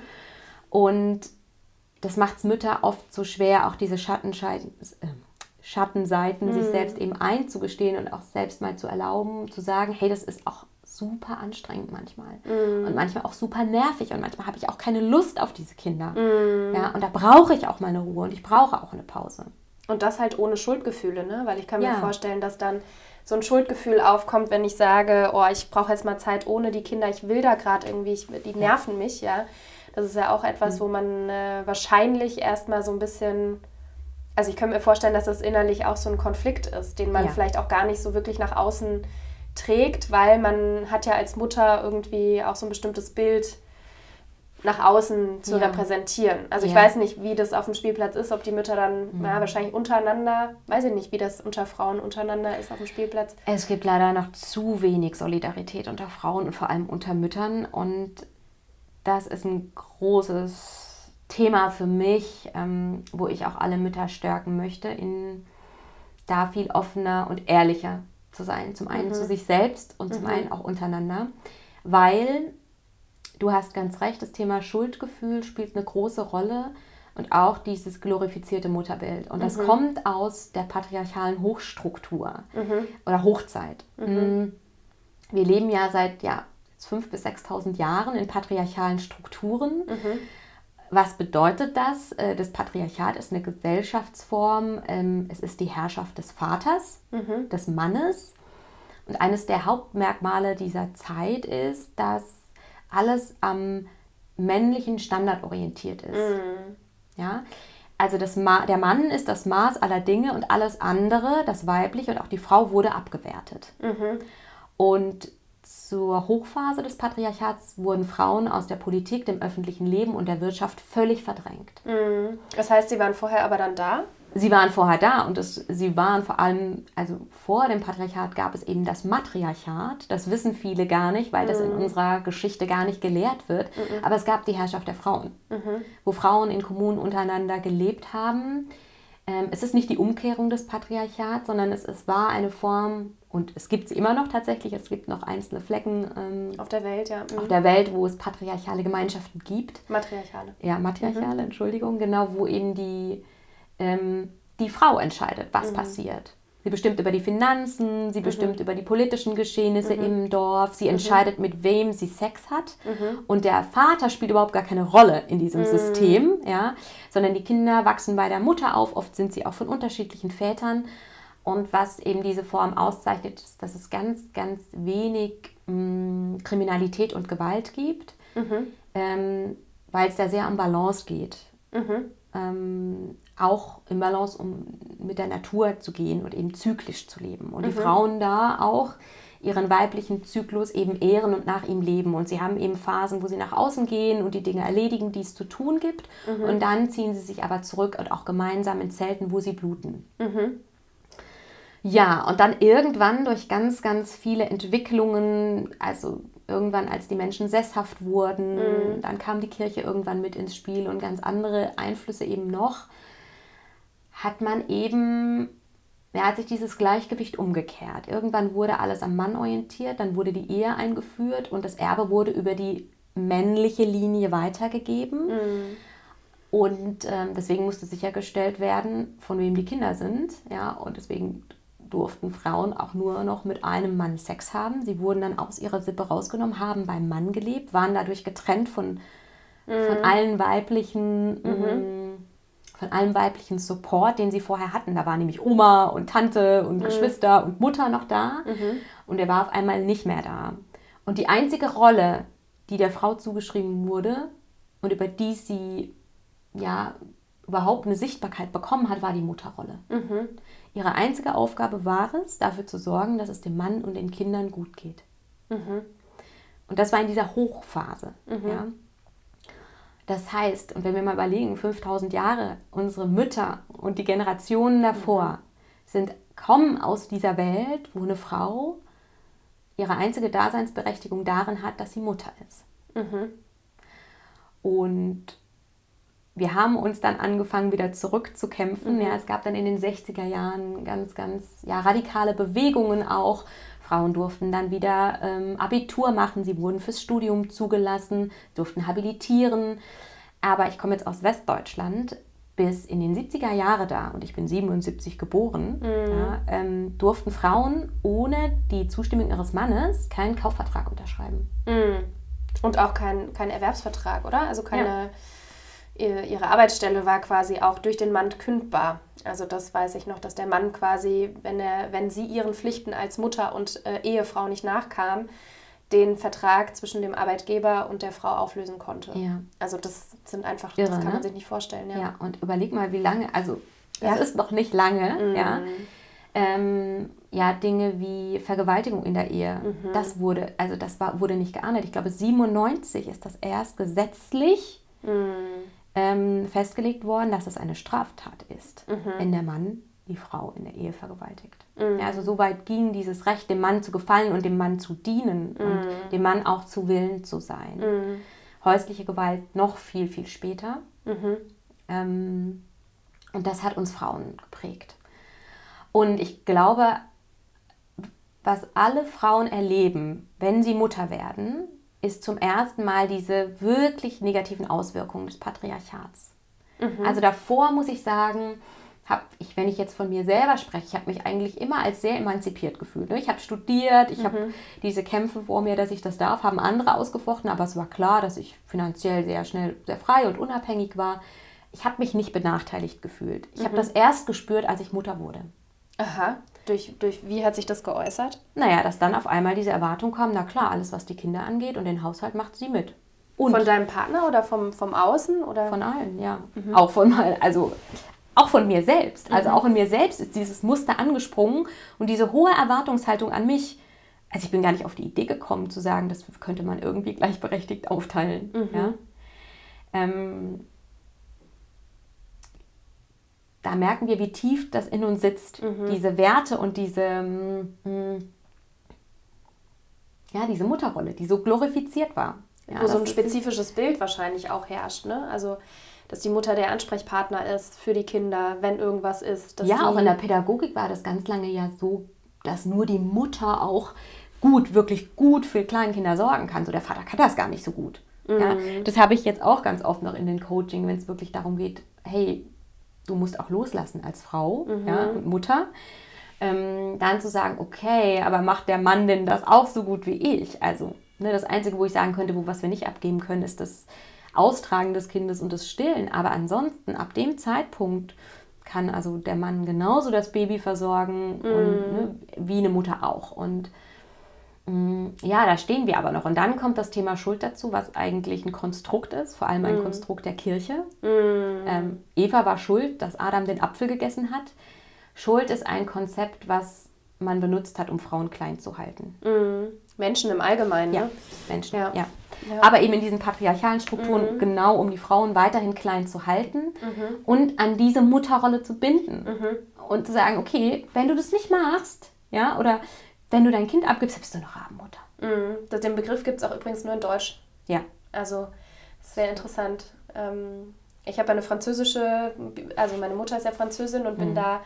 Und das macht es Mütter oft so schwer, auch diese äh, Schattenseiten mhm. sich selbst eben einzugestehen und auch selbst mal zu erlauben, zu sagen, hey, das ist auch super anstrengend manchmal mhm. und manchmal auch super nervig und manchmal habe ich auch keine Lust auf diese Kinder. Mhm. Ja, und da brauche ich auch meine Ruhe und ich brauche auch eine Pause. Und das halt ohne Schuldgefühle, ne? Weil ich kann ja. mir vorstellen, dass dann so ein Schuldgefühl aufkommt, wenn ich sage, oh, ich brauche jetzt mal Zeit ohne die Kinder, ich will da gerade irgendwie, ich, die nerven mich, ja. Das ist ja auch etwas, mhm. wo man äh, wahrscheinlich erstmal so ein bisschen, also ich könnte mir vorstellen, dass das innerlich auch so ein Konflikt ist, den man ja. vielleicht auch gar nicht so wirklich nach außen trägt, weil man hat ja als Mutter irgendwie auch so ein bestimmtes Bild nach außen zu ja. repräsentieren. Also ich ja. weiß nicht, wie das auf dem Spielplatz ist, ob die Mütter dann, mhm. ja, wahrscheinlich untereinander, weiß ich nicht, wie das unter Frauen untereinander ist auf dem Spielplatz. Es gibt leider noch zu wenig Solidarität unter Frauen und vor allem unter Müttern und das ist ein großes Thema für mich, ähm, wo ich auch alle Mütter stärken möchte, in da viel offener und ehrlicher zu sein. Zum einen mhm. zu sich selbst und mhm. zum einen auch untereinander, weil du hast ganz recht, das Thema Schuldgefühl spielt eine große Rolle und auch dieses glorifizierte Mutterbild. Und das mhm. kommt aus der patriarchalen Hochstruktur mhm. oder Hochzeit. Mhm. Mm. Wir leben ja seit ja, 5.000 bis 6.000 Jahren in patriarchalen Strukturen. Mhm. Was bedeutet das? Äh, das Patriarchat ist eine Gesellschaftsform. Ähm, es ist die Herrschaft des Vaters, mhm. des Mannes. Und eines der Hauptmerkmale dieser Zeit ist, dass alles am männlichen Standard orientiert ist. Mhm. Ja? Also das Ma der Mann ist das Maß aller Dinge und alles andere, das Weibliche und auch die Frau wurde abgewertet. Mhm. Und zur Hochphase des Patriarchats wurden Frauen aus der Politik, dem öffentlichen Leben und der Wirtschaft völlig verdrängt. Mhm. Das heißt, sie waren vorher aber dann da? Sie waren vorher da und das, sie waren vor allem, also vor dem Patriarchat gab es eben das Matriarchat. Das wissen viele gar nicht, weil das in mhm. unserer Geschichte gar nicht gelehrt wird. Mhm. Aber es gab die Herrschaft der Frauen, mhm. wo Frauen in Kommunen untereinander gelebt haben. Ähm, es ist nicht die Umkehrung des Patriarchats, sondern es, es war eine Form und es gibt sie immer noch tatsächlich. Es gibt noch einzelne Flecken ähm, auf der Welt, ja. Mhm. Auf der Welt, wo es patriarchale Gemeinschaften gibt. Matriarchale. Ja, matriarchale, mhm. Entschuldigung, genau, wo eben die, ähm, die Frau entscheidet, was mhm. passiert. Sie bestimmt über die Finanzen, sie mhm. bestimmt über die politischen Geschehnisse mhm. im Dorf, sie mhm. entscheidet, mit wem sie Sex hat. Und der Vater spielt überhaupt gar keine Rolle in diesem System, ja, sondern die Kinder wachsen bei der Mutter auf. Oft sind sie auch von unterschiedlichen Vätern. Und was eben diese Form auszeichnet, ist, dass es ganz, ganz wenig mh, mm, Kriminalität und Gewalt gibt, mhm. ähm, weil es da sehr um Balance geht. Mhm. Ähm, auch im Balance, um mit der Natur zu gehen und eben zyklisch zu leben. Und mhm. die Frauen da auch ihren weiblichen Zyklus eben ehren und nach ihm leben. Und sie haben eben Phasen, wo sie nach außen gehen und die Dinge erledigen, die es zu tun gibt. Mhm. Und dann ziehen sie sich aber zurück und auch gemeinsam in Zelten, wo sie bluten. Mhm. Ja, und dann irgendwann durch ganz, ganz viele Entwicklungen, also irgendwann als die Menschen sesshaft wurden, mhm. dann kam die Kirche irgendwann mit ins Spiel und ganz andere Einflüsse eben noch, hat man eben ja, hat sich dieses Gleichgewicht umgekehrt. Irgendwann wurde alles am Mann orientiert, dann wurde die Ehe eingeführt und das Erbe wurde über die männliche Linie weitergegeben. Mhm. Und ähm, deswegen musste sichergestellt werden, von wem die Kinder sind. Ja, und deswegen durften Frauen auch nur noch mit einem Mann Sex haben. Sie wurden dann aus ihrer Sippe rausgenommen, haben beim Mann gelebt, waren dadurch getrennt von, mhm. von allen weiblichen mhm. Mm, von allem weiblichen Support, den sie vorher hatten. Da war nämlich Oma und Tante und mhm. Geschwister und Mutter noch da mhm. und er war auf einmal nicht mehr da. Und die einzige Rolle, die der Frau zugeschrieben wurde und über die sie ja überhaupt eine Sichtbarkeit bekommen hat, war die Mutterrolle. Mhm. Ihre einzige Aufgabe war es, dafür zu sorgen, dass es dem Mann und den Kindern gut geht. Mhm. Und das war in dieser Hochphase. Mhm. Ja. Das heißt, und wenn wir mal überlegen, 5000 Jahre, unsere Mütter und die Generationen davor mhm. sind, kommen aus dieser Welt, wo eine Frau ihre einzige Daseinsberechtigung darin hat, dass sie Mutter ist. Mhm. Und wir haben uns dann angefangen, wieder zurückzukämpfen. Mhm. Ja, es gab dann in den 60er Jahren ganz, ganz ja, radikale Bewegungen auch, Frauen durften dann wieder ähm, Abitur machen, sie wurden fürs Studium zugelassen, durften habilitieren. Aber ich komme jetzt aus Westdeutschland. Bis in den 70er Jahre da, und ich bin 77 geboren, mhm. ja, ähm, durften Frauen ohne die Zustimmung ihres Mannes keinen Kaufvertrag unterschreiben. Mhm. Und auch keinen kein Erwerbsvertrag, oder? Also keine. Ja. Ihre Arbeitsstelle war quasi auch durch den Mann kündbar. Also das weiß ich noch, dass der Mann quasi, wenn er, wenn sie ihren Pflichten als Mutter und äh, Ehefrau nicht nachkam, den Vertrag zwischen dem Arbeitgeber und der Frau auflösen konnte. Ja. Also das sind einfach, Irre, das kann man ne? sich nicht vorstellen. Ja. ja, und überleg mal, wie lange, also das ja. ist noch nicht lange, mhm. ja. Ähm, ja, Dinge wie Vergewaltigung in der Ehe, mhm. das wurde, also das war, wurde nicht geahndet. Ich glaube, 97 ist das erst gesetzlich mhm ähm, festgelegt worden, dass es eine Straftat ist, mhm. wenn der Mann die Frau in der Ehe vergewaltigt. Mhm. Ja, also so weit ging dieses Recht, dem Mann zu gefallen und dem Mann zu dienen mhm. und dem Mann auch zu Willen zu sein. Mhm. Häusliche Gewalt noch viel, viel später. Mhm. Ähm, und das hat uns Frauen geprägt. Und ich glaube, was alle Frauen erleben, wenn sie Mutter werden, ist zum ersten Mal diese wirklich negativen Auswirkungen des Patriarchats. Mhm. Also davor muss ich sagen, habe ich, wenn ich jetzt von mir selber spreche, ich habe mich eigentlich immer als sehr emanzipiert gefühlt. Ne? Ich habe studiert, ich mhm. habe diese Kämpfe vor mir, dass ich das darf, haben andere ausgefochten, aber es war klar, dass ich finanziell sehr schnell sehr frei und unabhängig war. Ich habe mich nicht benachteiligt gefühlt. Ich mhm. habe das erst gespürt, als ich Mutter wurde. Aha. Durch, durch, wie hat sich das geäußert? Naja, dass dann auf einmal diese Erwartung kam, na klar, alles, was die Kinder angeht und den Haushalt macht sie mit. Und von deinem Partner oder vom, vom Außen? Oder? Von allen, ja. Mhm. Auch von also auch von mir selbst. Also mhm. auch in mir selbst ist dieses Muster angesprungen und diese hohe Erwartungshaltung an mich. Also ich bin gar nicht auf die Idee gekommen zu sagen, das könnte man irgendwie gleichberechtigt aufteilen. Mhm. Ja? Ähm, da merken wir, wie tief das in uns sitzt. Mhm. Diese Werte und diese, mm, ja, diese Mutterrolle, die so glorifiziert war. Ja, Wo so ein spezifisches Bild wahrscheinlich auch herrscht. Ne? Also, dass die Mutter der Ansprechpartner ist für die Kinder, wenn irgendwas ist. ja, auch in der Pädagogik war das ganz lange ja so, dass nur die Mutter auch gut, wirklich gut für Kleinkinder sorgen kann. So der Vater kann das gar nicht so gut. Mhm. Ja, das habe ich jetzt auch ganz oft noch in den Coaching, wenn es wirklich darum geht, hey, du musst auch loslassen als Frau mhm. ja, und Mutter. Ähm, dann zu sagen, okay, aber macht der Mann denn das auch so gut wie ich? Also ne, das Einzige, wo ich sagen könnte, wo was wir nicht abgeben können, ist das Austragen des Kindes und das Stillen. Aber ansonsten, ab dem Zeitpunkt kann also der Mann genauso das Baby versorgen mhm. und, ne, wie eine Mutter auch. Und ja, da stehen wir aber noch. Und dann kommt das Thema Schuld dazu, was eigentlich ein Konstrukt ist, vor allem ein mm. Konstrukt der Kirche. Mm. Ähm, Eva war schuld, dass Adam den Apfel gegessen hat. Schuld ist ein Konzept, was man benutzt hat, um Frauen klein zu halten. Mhm. Menschen im Allgemeinen, ja. ne? Menschen, ja. ja. ja. Aber eben in diesen patriarchalen Strukturen, mhm. genau um die Frauen weiterhin klein zu halten mhm. und an diese Mutterrolle zu binden. Mhm. Und zu sagen, okay, wenn du das nicht machst, ja, oder wenn du dein Kind abgibst, bist du noch Rabenmutter. Mhm. Den Begriff gibt es auch übrigens nur in Deutsch. Ja. Also, das wäre interessant. Ähm, ich habe eine französische, also meine Mutter ist ja Französin und bin mhm. da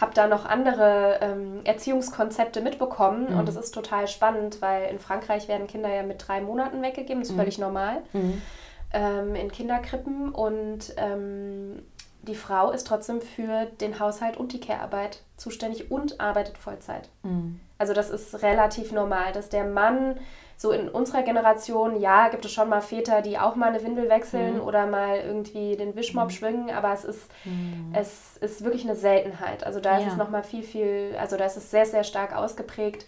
habe da noch andere ähm, Erziehungskonzepte mitbekommen mhm. und es ist total spannend, weil in Frankreich werden Kinder ja mit drei Monaten weggegeben, das ist mhm. völlig normal, mhm. ähm, in Kinderkrippen und ähm, die Frau ist trotzdem für den Haushalt und die Care-Arbeit zuständig und arbeitet Vollzeit. Also das ist relativ normal, dass der Mann so in unserer Generation, ja, gibt es schon mal Väter, die auch mal eine Windel wechseln mhm. oder mal irgendwie den Wischmopp mhm. schwingen, aber es ist, mhm. es ist wirklich eine Seltenheit. Also da ist ja. es nochmal viel, viel, also da ist es sehr, sehr stark ausgeprägt.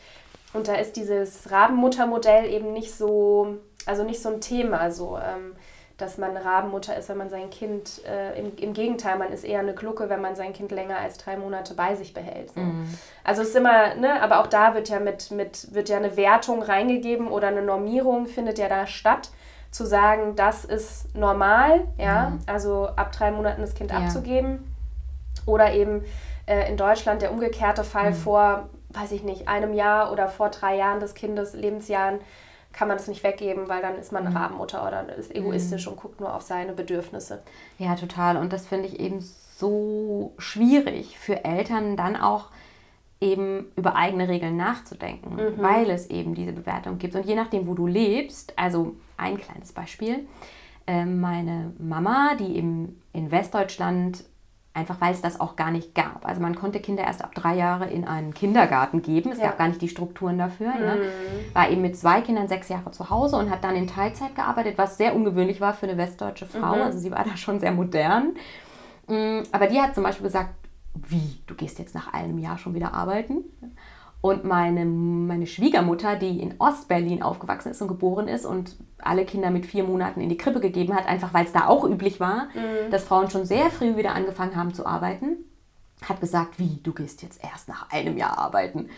Und da ist dieses Rabenmuttermodell eben nicht so, also nicht so ein Thema. So, ähm, dass man eine Rabenmutter ist, wenn man sein Kind, äh, im, im, Gegenteil, man ist eher eine Glucke, wenn man sein Kind länger als drei Monate bei sich behält. So. Mhm. Also es ist immer, ne, aber auch da wird ja mit, mit, wird ja eine Wertung reingegeben oder eine Normierung findet ja da statt, zu sagen, das ist normal, ja, mhm. also ab drei Monaten das Kind ja. abzugeben. Oder eben äh, in Deutschland der umgekehrte Fall mhm. vor, weiß ich nicht, einem Jahr oder vor drei Jahren des Kindes, Lebensjahren, kann man das nicht weggeben, weil dann ist man eine mhm. Rabenmutter oder ist egoistisch mhm. und guckt nur auf seine Bedürfnisse. Ja, total. Und das finde ich eben so schwierig für Eltern dann auch eben über eigene Regeln nachzudenken, mhm. weil es eben diese Bewertung gibt. Und je nachdem, wo du lebst, also ein kleines Beispiel, äh, meine Mama, die im, in Westdeutschland Einfach weil es das auch gar nicht gab. Also man konnte Kinder erst ab drei Jahre in einen Kindergarten geben. Es ja. gab gar nicht die Strukturen dafür. Mhm. Ne? War eben mit zwei Kindern sechs Jahre zu Hause und hat dann in Teilzeit gearbeitet, was sehr ungewöhnlich war für eine westdeutsche Frau. Mhm. Also sie war da schon sehr modern. Mm, aber die hat zum Beispiel gesagt, wie, du gehst jetzt nach einem Jahr schon wieder arbeiten? Und meine, meine Schwiegermutter, die in Ostberlin aufgewachsen ist und geboren ist und alle Kinder mit vier Monaten in die Krippe gegeben hat, einfach weil es da auch üblich war, mhm. dass Frauen schon sehr früh wieder angefangen haben zu arbeiten, hat gesagt, wie, du gehst jetzt erst nach einem Jahr arbeiten.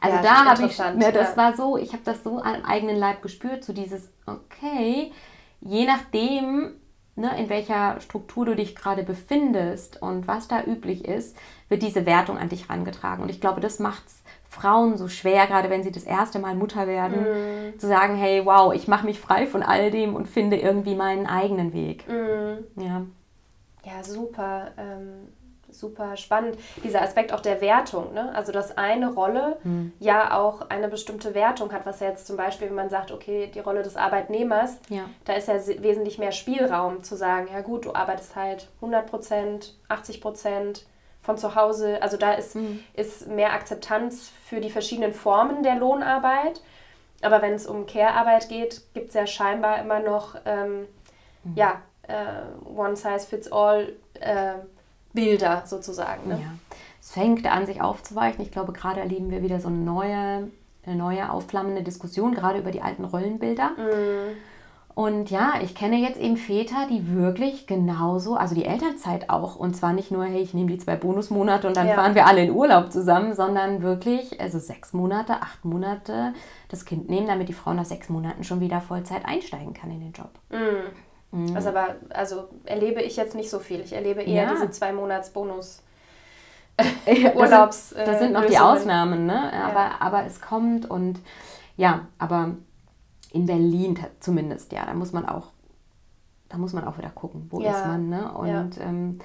Also ja, da habe ich, ne, das ja. war so, ich habe das so am eigenen Leib gespürt, so dieses, okay, je nachdem, ne, in welcher Struktur du dich gerade befindest und was da üblich ist, wird diese Wertung an dich herangetragen. Und ich glaube, das macht es Frauen so schwer, gerade wenn sie das erste Mal Mutter werden, mm. zu sagen, hey, wow, ich mache mich frei von all dem und finde irgendwie meinen eigenen Weg. Mm. Ja. Ja, super. Ähm, super spannend. Dieser Aspekt auch der Wertung, ne? Also dass eine Rolle mm. ja auch eine bestimmte Wertung hat, was ja jetzt zum Beispiel, wenn man sagt, okay, die Rolle des Arbeitnehmers, ja. da ist ja wesentlich mehr Spielraum zu sagen, ja gut, du arbeitest halt 100 Prozent, 80 Prozent, von zu Hause. Also da ist, mhm. ist mehr Akzeptanz für die verschiedenen Formen der Lohnarbeit. Aber wenn es um Care-Arbeit geht, gibt es ja scheinbar immer noch ähm, mhm. ja, äh, One-Size-Fits-All äh, Bilder sozusagen. Ne? Ja. Es fängt an, sich aufzuweichen. Ich glaube, gerade erleben wir wieder so eine neue, eine neue aufflammende Diskussion, gerade über die alten Rollenbilder. Mhm. Und ja, ich kenne jetzt eben Väter, die wirklich genauso, also die Elternzeit auch, und zwar nicht nur, hey, ich nehme die zwei Bonusmonate und dann ja. fahren wir alle in Urlaub zusammen, sondern wirklich, also sechs Monate, acht Monate das Kind nehmen, damit die Frau nach sechs Monaten schon wieder Vollzeit einsteigen kann in den Job. Mhm. Mhm. Also aber, also erlebe ich jetzt nicht so viel. Ich erlebe eher ja. diese zwei Monats Bonus. Urlaubs. Das sind, das sind noch Lösungen. die Ausnahmen, ne? Aber, ja. aber es kommt und ja, aber in Berlin zumindest, ja, da muss man auch, da muss man auch wieder gucken, wo ja. ist man, ne? Und ähm,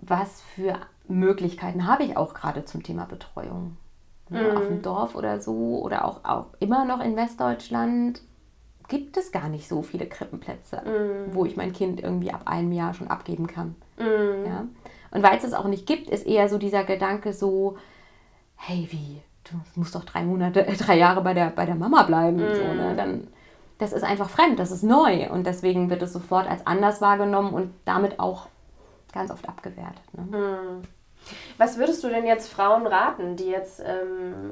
was für Möglichkeiten habe ich auch gerade zum Thema Betreuung? Ne? Mhm. Auf dem Dorf oder so oder auch, auch immer noch in Westdeutschland gibt es gar nicht so viele Krippenplätze, mhm. wo ich mein Kind irgendwie ab einem Jahr schon abgeben kann. Mhm. Ja? Und weil es es auch nicht gibt, ist eher so dieser Gedanke so, hey, wie, du musst doch drei Monate, äh, drei Jahre bei der, bei der Mama bleiben. Mm. So, ne? Mhm. Dann, das ist einfach fremd, das ist neu und deswegen wird es sofort als anders wahrgenommen und damit auch ganz oft abgewertet. Ne? Mm. Was würdest du denn jetzt Frauen raten, die jetzt ähm,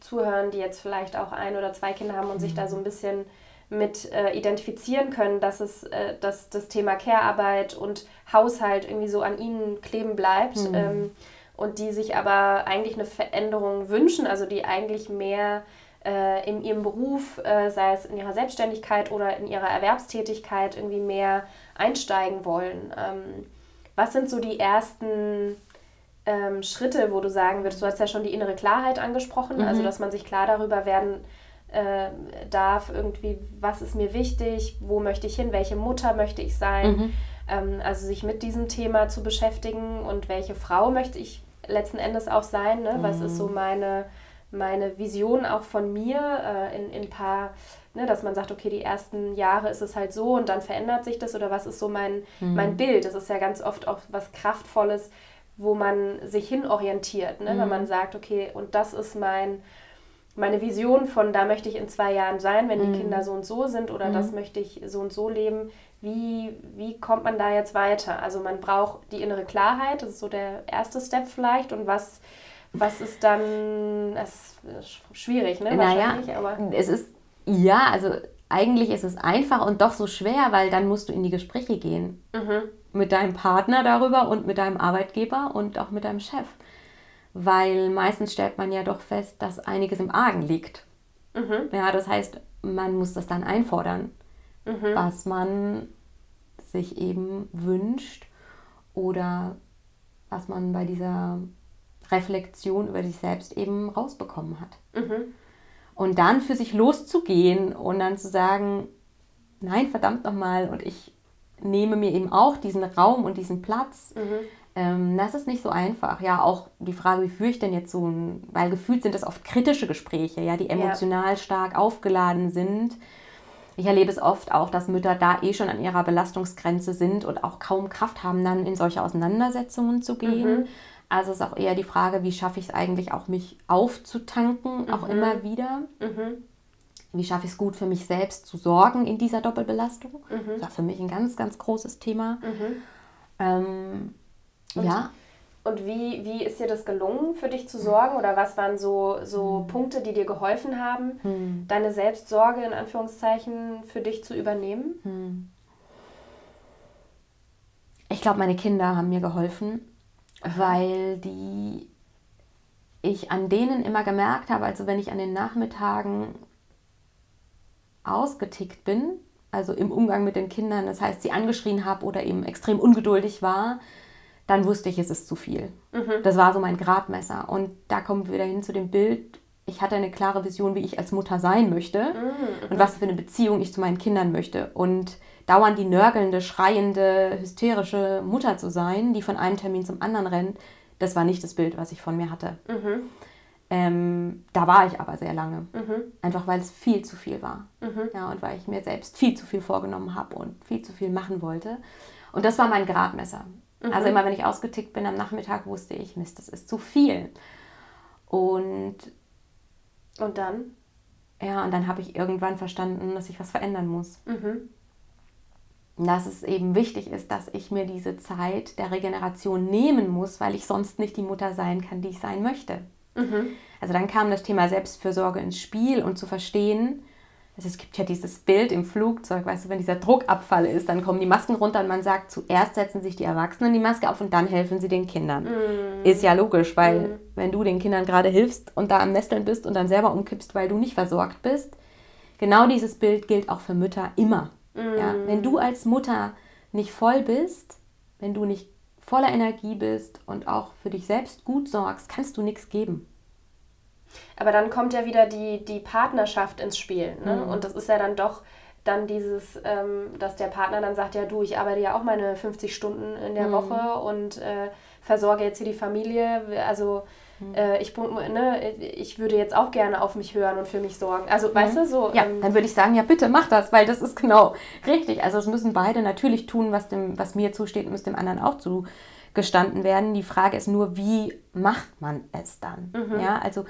zuhören, die jetzt vielleicht auch ein oder zwei Kinder haben und mm. sich da so ein bisschen mit äh, identifizieren können, dass es äh, dass das Thema Care-Arbeit und Haushalt irgendwie so an ihnen kleben bleibt? Ähm, und die sich aber eigentlich eine Veränderung wünschen, also die eigentlich mehr äh, in ihrem Beruf, äh, sei es in ihrer Selbstständigkeit oder in ihrer Erwerbstätigkeit, irgendwie mehr einsteigen wollen. Ähm, was sind so die ersten ähm, Schritte, wo du sagen würdest, du hast ja schon die innere Klarheit angesprochen, also mhm. also dass man sich klar darüber werden äh, darf, irgendwie, was ist mir wichtig, wo möchte ich hin, welche Mutter möchte ich sein. Mhm. Ähm, also sich mit diesem Thema zu beschäftigen und welche Frau möchte ich letzten Endes auch sein. Ne? Mhm. Was ist so mhm. meine, meine Vision auch von mir äh, in, ein paar, ne, dass man sagt, okay, die ersten Jahre ist es halt so und dann verändert sich das oder was ist so mein, mhm. mein Bild. Das ist ja ganz oft auch was Kraftvolles, wo man sich hinorientiert, ne? Mhm. wenn man sagt, okay, und das ist mein meine Vision von, da möchte ich in zwei Jahren sein, wenn die mhm. Kinder so und so sind oder mhm. das möchte ich so und so leben. Wie, wie kommt man da jetzt weiter? Also man braucht die innere Klarheit, das ist so der erste Step vielleicht. Und was, was ist dann, das ist schwierig, ne? Naja, aber es ist, ja, also eigentlich ist es einfach und doch so schwer, weil dann musst du in die Gespräche gehen. Mhm. Mit deinem Partner darüber und mit deinem Arbeitgeber und auch mit deinem Chef weil meistens stellt man ja doch fest, dass einiges im Argen liegt. Mhm. Ja, das heißt, man muss das dann einfordern, mhm. was man sich eben wünscht oder was man bei dieser Reflexion über sich selbst eben rausbekommen hat. Mhm. Und dann für sich loszugehen und dann zu sagen, nein, verdammt nochmal, und ich nehme mir eben auch diesen Raum und diesen Platz, mhm. Ähm, das ist nicht so einfach. Ja, auch die Frage, wie führe ich denn jetzt so ein, weil gefühlt sind das oft kritische Gespräche, ja, die emotional ja. stark aufgeladen sind. Ich erlebe es oft auch, dass Mütter da eh schon an ihrer Belastungsgrenze sind und auch kaum Kraft haben, dann in solche Auseinandersetzungen zu gehen. Mhm. Also ist auch eher die Frage, wie schaffe ich es eigentlich auch, mich aufzutanken, mhm. auch immer wieder. Mhm. Wie schaffe ich es gut für mich selbst zu sorgen in dieser Doppelbelastung? Mhm. Das war für mich ein ganz, ganz großes Thema. Mhm. Ähm, und, ja. Und wie, wie ist dir das gelungen, für dich zu sorgen? Oder was waren so, so hm. Punkte, die dir geholfen haben, hm. deine Selbstsorge in Anführungszeichen für dich zu übernehmen? Hm. Ich glaube, meine Kinder haben mir geholfen, Aha. weil die ich an denen immer gemerkt habe, also wenn ich an den Nachmittagen ausgetickt bin, also im Umgang mit den Kindern, das heißt, sie angeschrien habe oder eben extrem ungeduldig war, dann wusste ich, es ist zu viel. Mhm. Das war so mein Gradmesser. Und da kommen wir wieder hin zu dem Bild. Ich hatte eine klare Vision, wie ich als Mutter sein möchte mhm. und was für eine Beziehung ich zu meinen Kindern möchte. Und dauernd die nörgelnde, schreiende, hysterische Mutter zu sein, die von einem Termin zum anderen rennt, das war nicht das Bild, was ich von mir hatte. Mhm. Ähm, da war ich aber sehr lange. Mhm. Einfach weil es viel zu viel war. Mhm. Ja, und weil ich mir selbst viel zu viel vorgenommen habe und viel zu viel machen wollte. Und das war mein Gradmesser. Also mhm. Also immer wenn ich ausgetickt bin am Nachmittag, wusste ich, Mist, das ist zu viel. Und, und dann? Ja, und dann habe ich irgendwann verstanden, dass ich was verändern muss. Mhm. Dass es eben wichtig ist, dass ich mir diese Zeit der Regeneration nehmen muss, weil ich sonst nicht die Mutter sein kann, die ich sein möchte. Mhm. Also dann kam das Thema Selbstfürsorge ins Spiel und zu verstehen, also es gibt ja dieses Bild im Flugzeug, weißt du, wenn dieser Druckabfall ist, dann kommen die Masken runter und man sagt, zuerst setzen sich die Erwachsenen die Maske auf und dann helfen sie den Kindern. Mm. Ist ja logisch, weil mm. wenn du den Kindern gerade hilfst und da am Nesteln bist und dann selber umkippst, weil du nicht versorgt bist, genau dieses Bild gilt auch für Mütter immer. Mm. Ja? Wenn du als Mutter nicht voll bist, wenn du nicht voller Energie bist und auch für dich selbst gut sorgst, kannst du nichts geben. Aber dann kommt ja wieder die, die Partnerschaft ins Spiel. Ne? Mhm. Und das ist ja dann doch dann dieses, ähm, dass der Partner dann sagt, ja du, ich arbeite ja auch meine 50 Stunden in der mhm. Woche und äh, versorge jetzt hier die Familie. Also mhm. äh, ich, ne, ich würde jetzt auch gerne auf mich hören und für mich sorgen. Also mhm. weißt du, so. Ja, ähm, dann würde ich sagen, ja bitte mach das, weil das ist genau richtig. Also es müssen beide natürlich tun, was, dem, was mir zusteht, muss dem anderen auch zugestanden werden. Die Frage ist nur, wie macht man es dann? Mhm. Ja, also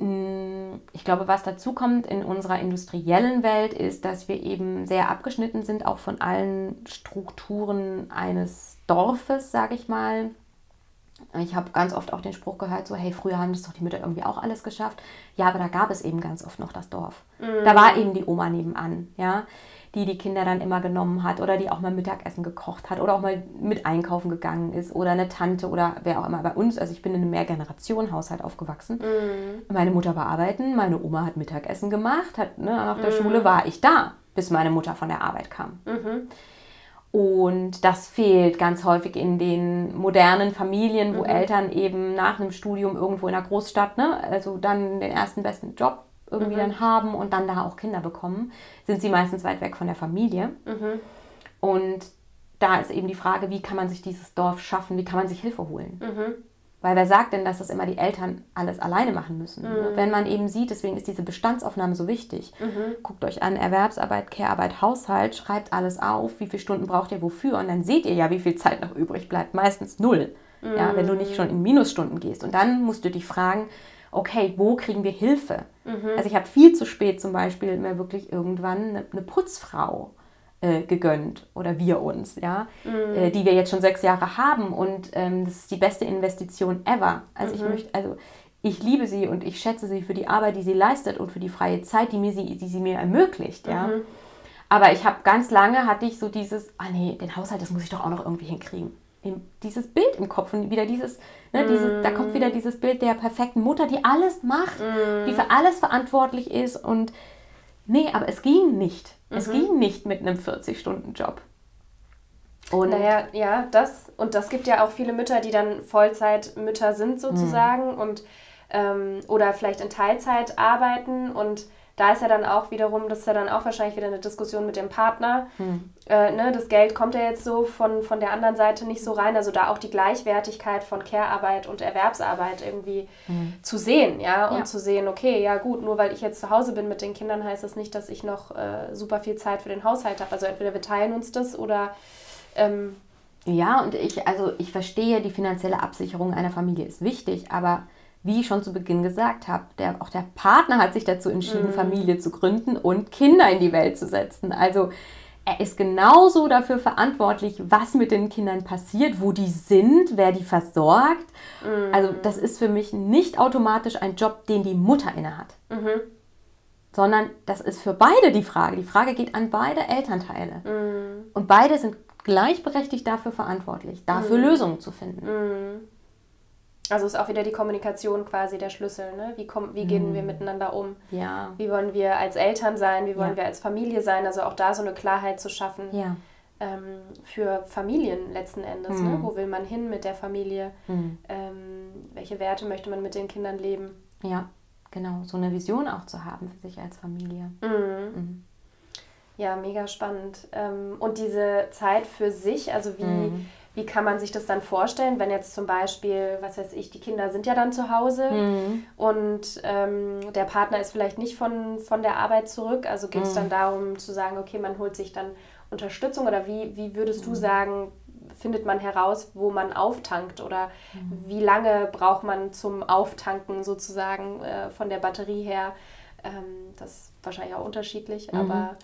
ich glaube, was dazu kommt in unserer industriellen Welt, ist, dass wir eben sehr abgeschnitten sind, auch von allen Strukturen eines Dorfes, sage ich mal. Ich habe ganz oft auch den Spruch gehört, so, hey, früher haben das doch die Mütter irgendwie auch alles geschafft. Ja, aber da gab es eben ganz oft noch das Dorf. Mhm. Da war eben die Oma nebenan, ja, die die Kinder dann immer genommen hat oder die auch mal Mittagessen gekocht hat oder auch mal mit einkaufen gegangen ist oder eine Tante oder wer auch immer bei uns. Also ich bin in einem Mehrgenerationen-Haushalt aufgewachsen. Mhm. Meine Mutter war arbeiten, meine Oma hat Mittagessen gemacht, hat, ne, nach der mhm. Schule war ich da, bis meine Mutter von der Arbeit kam. Mhm. Und das fehlt ganz häufig in den modernen Familien, wo mhm. Eltern eben nach einem Studium irgendwo in einer Großstadt, ne, also dann den ersten besten Job irgendwie mhm. dann haben und dann da auch Kinder bekommen, sind sie meistens weit weg von der Familie. Mhm. Und da ist eben die Frage, wie kann man sich dieses Dorf schaffen, wie kann man sich Hilfe holen? Mhm. Weil wer sagt denn, dass das immer die Eltern alles alleine machen müssen? Mhm. Wenn man eben sieht, deswegen ist diese Bestandsaufnahme so wichtig. Mhm. Guckt euch an, Erwerbsarbeit, Care-Arbeit, Haushalt, schreibt alles auf, wie viele Stunden braucht ihr wofür und dann seht ihr ja, wie viel Zeit noch übrig bleibt. Meistens null, mhm. ja, wenn du nicht schon in Minusstunden gehst. Und dann musst du dich fragen, okay, wo kriegen wir Hilfe? Mhm. Also ich habe viel zu spät zum Beispiel mir wirklich irgendwann eine, eine Putzfrau äh, gegönnt oder wir uns, ja, mhm. äh, die wir jetzt schon sechs Jahre haben und ähm, das ist die beste Investition ever. Also mhm. ich möchte, also ich liebe sie und ich schätze sie für die Arbeit, die sie leistet und für die freie Zeit, die, mir sie, die sie mir ermöglicht, ja. Mhm. Aber ich habe ganz lange hatte ich so dieses, ah nee, den Haushalt, das muss ich doch auch noch irgendwie hinkriegen. Dieses Bild im Kopf und wieder dieses, ne, dieses, da kommt wieder dieses Bild der perfekten Mutter, die alles macht, die mhm. für alles verantwortlich ist und nee, aber es ging nicht. Es mhm. ging nicht mit einem 40-Stunden-Job. Und naja, ja, das und das gibt ja auch viele Mütter, die dann Vollzeitmütter sind sozusagen mhm. und ähm, oder vielleicht in Teilzeit arbeiten und da ist ja dann auch wiederum, das ist ja dann auch wahrscheinlich wieder eine Diskussion mit dem Partner. Hm. Äh, ne, das Geld kommt ja jetzt so von, von der anderen Seite nicht so rein. Also da auch die Gleichwertigkeit von Care-Arbeit und Erwerbsarbeit irgendwie hm. zu sehen, ja, und ja. zu sehen, okay, ja gut, nur weil ich jetzt zu Hause bin mit den Kindern, heißt das nicht, dass ich noch äh, super viel Zeit für den Haushalt habe. Also entweder wir teilen uns das oder ähm, ja, und ich, also ich verstehe, die finanzielle Absicherung einer Familie ist wichtig, aber wie ich schon zu Beginn gesagt habe, der, auch der Partner hat sich dazu entschieden, mhm. Familie zu gründen und Kinder in die Welt zu setzen. Also er ist genauso dafür verantwortlich, was mit den Kindern passiert, wo die sind, wer die versorgt. Mhm. Also das ist für mich nicht automatisch ein Job, den die Mutter innehat. Mhm. Sondern das ist für beide die Frage. Die Frage geht an beide Elternteile. Mhm. Und beide sind gleichberechtigt dafür verantwortlich, dafür mhm. Lösungen zu finden. Also ist auch wieder die Kommunikation quasi der Schlüssel. Ne? Wie, kommen, wie gehen wir mhm. miteinander um? Ja. Wie wollen wir als Eltern sein? Wie wollen ja. wir als Familie sein? Also auch da so eine Klarheit zu schaffen ja. ähm, für Familien letzten Endes. Ne? Mhm. Ne? Wo will man hin mit der Familie? Mhm. Ähm, welche Werte möchte man mit den Kindern leben? Ja, genau. So eine Vision auch zu haben für sich als Familie. Mhm. mhm. Ja, mega spannend. Ähm, und diese Zeit für sich, also wie mhm. Wie kann man sich das dann vorstellen, wenn jetzt zum Beispiel, was weiß ich, die Kinder sind ja dann zu Hause mhm. und ähm, der Partner ist vielleicht nicht von, von der Arbeit zurück. Also geht es mhm. dann darum zu sagen, okay, man holt sich dann Unterstützung oder wie, wie würdest du mhm. sagen, findet man heraus, wo man auftankt oder mhm. wie lange braucht man zum Auftanken sozusagen äh, von der Batterie her? Ähm, das ist wahrscheinlich auch unterschiedlich, mhm. aber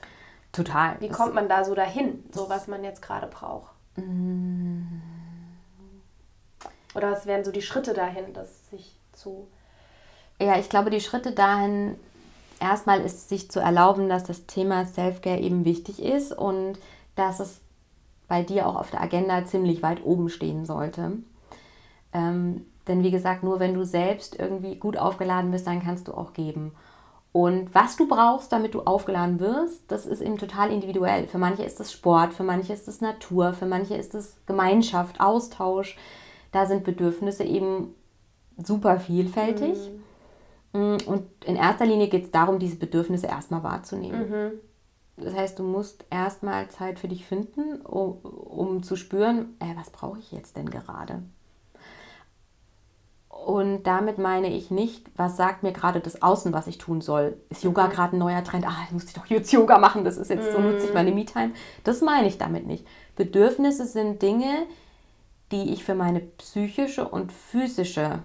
total. Wie kommt man da so dahin, so was man jetzt gerade braucht? Oder was wären so die Schritte dahin, das sich zu. Ja, ich glaube, die Schritte dahin, erstmal ist sich zu erlauben, dass das Thema Self-Care eben wichtig ist und dass es bei dir auch auf der Agenda ziemlich weit oben stehen sollte. Ähm, denn wie gesagt, nur wenn du selbst irgendwie gut aufgeladen bist, dann kannst du auch geben. Und was du brauchst, damit du aufgeladen wirst, das ist eben total individuell. Für manche ist es Sport, für manche ist es Natur, für manche ist es Gemeinschaft, Austausch. Da sind Bedürfnisse eben super vielfältig. Mhm. Und in erster Linie geht es darum, diese Bedürfnisse erstmal wahrzunehmen. Mhm. Das heißt, du musst erstmal Zeit für dich finden, um, um zu spüren, äh, was brauche ich jetzt denn gerade? Und damit meine ich nicht, was sagt mir gerade das Außen, was ich tun soll. Ist Yoga mhm. gerade ein neuer Trend? Ah, ich muss doch jetzt Yoga machen, das ist jetzt so nutze ich meine mhm. Me-Time. Das meine ich damit nicht. Bedürfnisse sind Dinge, die ich für meine psychische und physische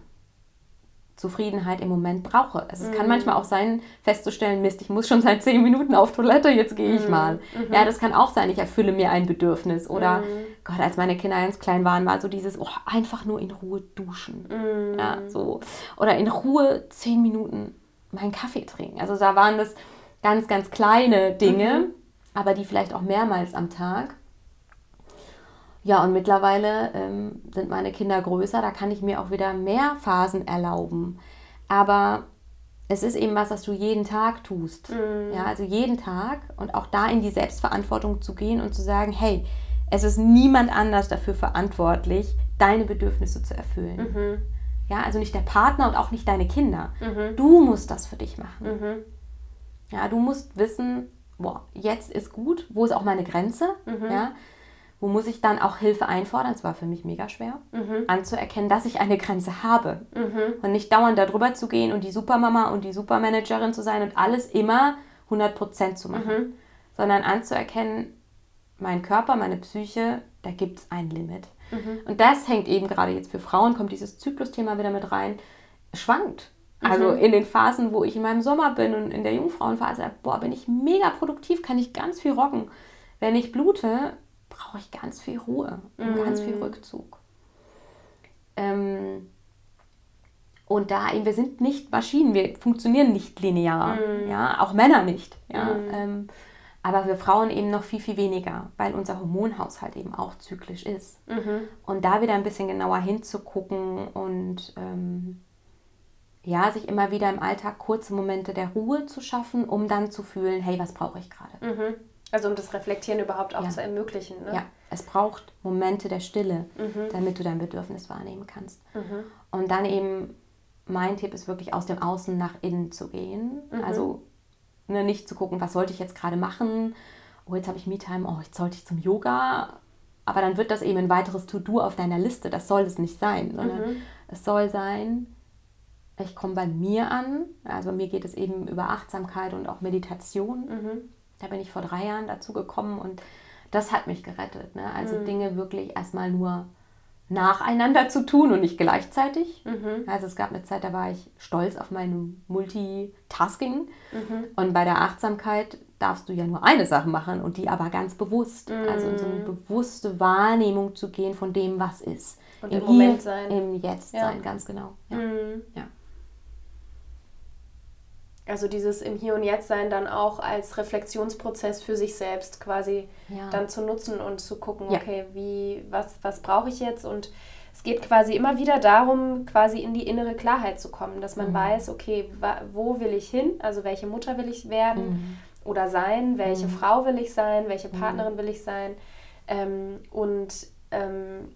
Zufriedenheit im Moment brauche. Also es mhm. kann manchmal auch sein, festzustellen, Mist, ich muss schon seit zehn Minuten auf Toilette, jetzt gehe ich mhm. mal. Mhm. Ja, das kann auch sein, ich erfülle mir ein Bedürfnis. Oder, mhm. Gott, als meine Kinder ganz klein waren, war so dieses, oh, einfach nur in Ruhe duschen. Mhm. Ja, so. Oder in Ruhe zehn Minuten meinen Kaffee trinken. Also da waren das ganz, ganz kleine Dinge, mhm. aber die vielleicht auch mehrmals am Tag. Ja, und mittlerweile ähm, sind meine Kinder größer, da kann ich mir auch wieder mehr Phasen erlauben. Aber es ist eben was, was du jeden Tag tust. Mhm. Ja, also jeden Tag und auch da in die Selbstverantwortung zu gehen und zu sagen, hey, es ist niemand anders dafür verantwortlich, deine Bedürfnisse zu erfüllen. Mhm. Ja, also nicht der Partner und auch nicht deine Kinder. Mhm. Du musst das für dich machen. Mhm. Ja, du musst wissen, boah, jetzt ist gut, wo ist auch meine Grenze? Mhm. Ja, wo muss ich dann auch Hilfe einfordern? Es war für mich mega schwer, mhm. anzuerkennen, dass ich eine Grenze habe. Mhm. Und nicht dauernd darüber zu gehen und die Supermama und die Supermanagerin zu sein und alles immer 100% zu machen. Mhm. Sondern anzuerkennen, mein Körper, meine Psyche, da gibt es ein Limit. Mhm. Und das hängt eben gerade jetzt für Frauen, kommt dieses Zyklusthema wieder mit rein, schwankt. Also mhm. in den Phasen, wo ich in meinem Sommer bin und in der Jungfrauenphase, boah, bin ich mega produktiv, kann ich ganz viel rocken. Wenn ich blute, brauche ich ganz viel Ruhe und mhm. ganz viel mhm. Rückzug. Ähm, und da eben, wir sind nicht Maschinen, wir funktionieren nicht linear, mhm. ja, auch Männer nicht, ja. Mhm. Ähm, aber wir Frauen eben noch viel, viel weniger, weil unser Hormonhaushalt eben auch zyklisch ist. Mhm. Und da wieder ein bisschen genauer hinzugucken und ähm, ja, sich immer wieder im Alltag kurze Momente der Ruhe zu schaffen, um dann zu fühlen, hey, was brauche ich gerade? Mhm. Also um das Reflektieren überhaupt auch ja. zu ermöglichen. Ne? Ja, es braucht Momente der Stille, mhm. damit du dein Bedürfnis wahrnehmen kannst. Mhm. Und dann eben, mein Tipp ist wirklich aus dem Außen nach innen zu gehen. Mhm. Also Ne, nicht zu gucken, was sollte ich jetzt gerade machen. Oh, jetzt habe ich Me-Time, oh, jetzt sollte ich zum Yoga. Aber dann wird das eben ein weiteres To-Do auf deiner Liste. Das soll es nicht sein, sondern mhm. es soll sein, ich komme bei mir an. Also mir geht es eben über Achtsamkeit und auch Meditation. Mhm. Da bin ich vor drei Jahren dazu gekommen und das hat mich gerettet. Ne? Also mhm. Dinge wirklich erstmal nur nacheinander zu tun und nicht gleichzeitig. Mhm. Also es gab eine Zeit, da war ich stolz auf mein Multitasking. Mhm. Und bei der Achtsamkeit darfst du ja nur eine Sache machen und die aber ganz bewusst. Mhm. Also in so eine bewusste Wahrnehmung zu gehen von dem, was ist. Und im, im Moment sein. Im Jetzt ja. sein, ganz genau. Ja. Mhm. ja. Also dieses im Hier und Jetzt sein dann auch als Reflexionsprozess für sich selbst quasi ja. dann zu nutzen und zu gucken, ja. okay, wie, was, was brauche ich jetzt? Und es geht quasi immer wieder darum, quasi in die innere Klarheit zu kommen, dass man mhm. weiß, okay, wo will ich hin? Also welche Mutter will ich werden mhm. oder sein? Welche mhm. Frau will ich sein? Welche mhm. Partnerin will ich sein? Ähm, und ähm,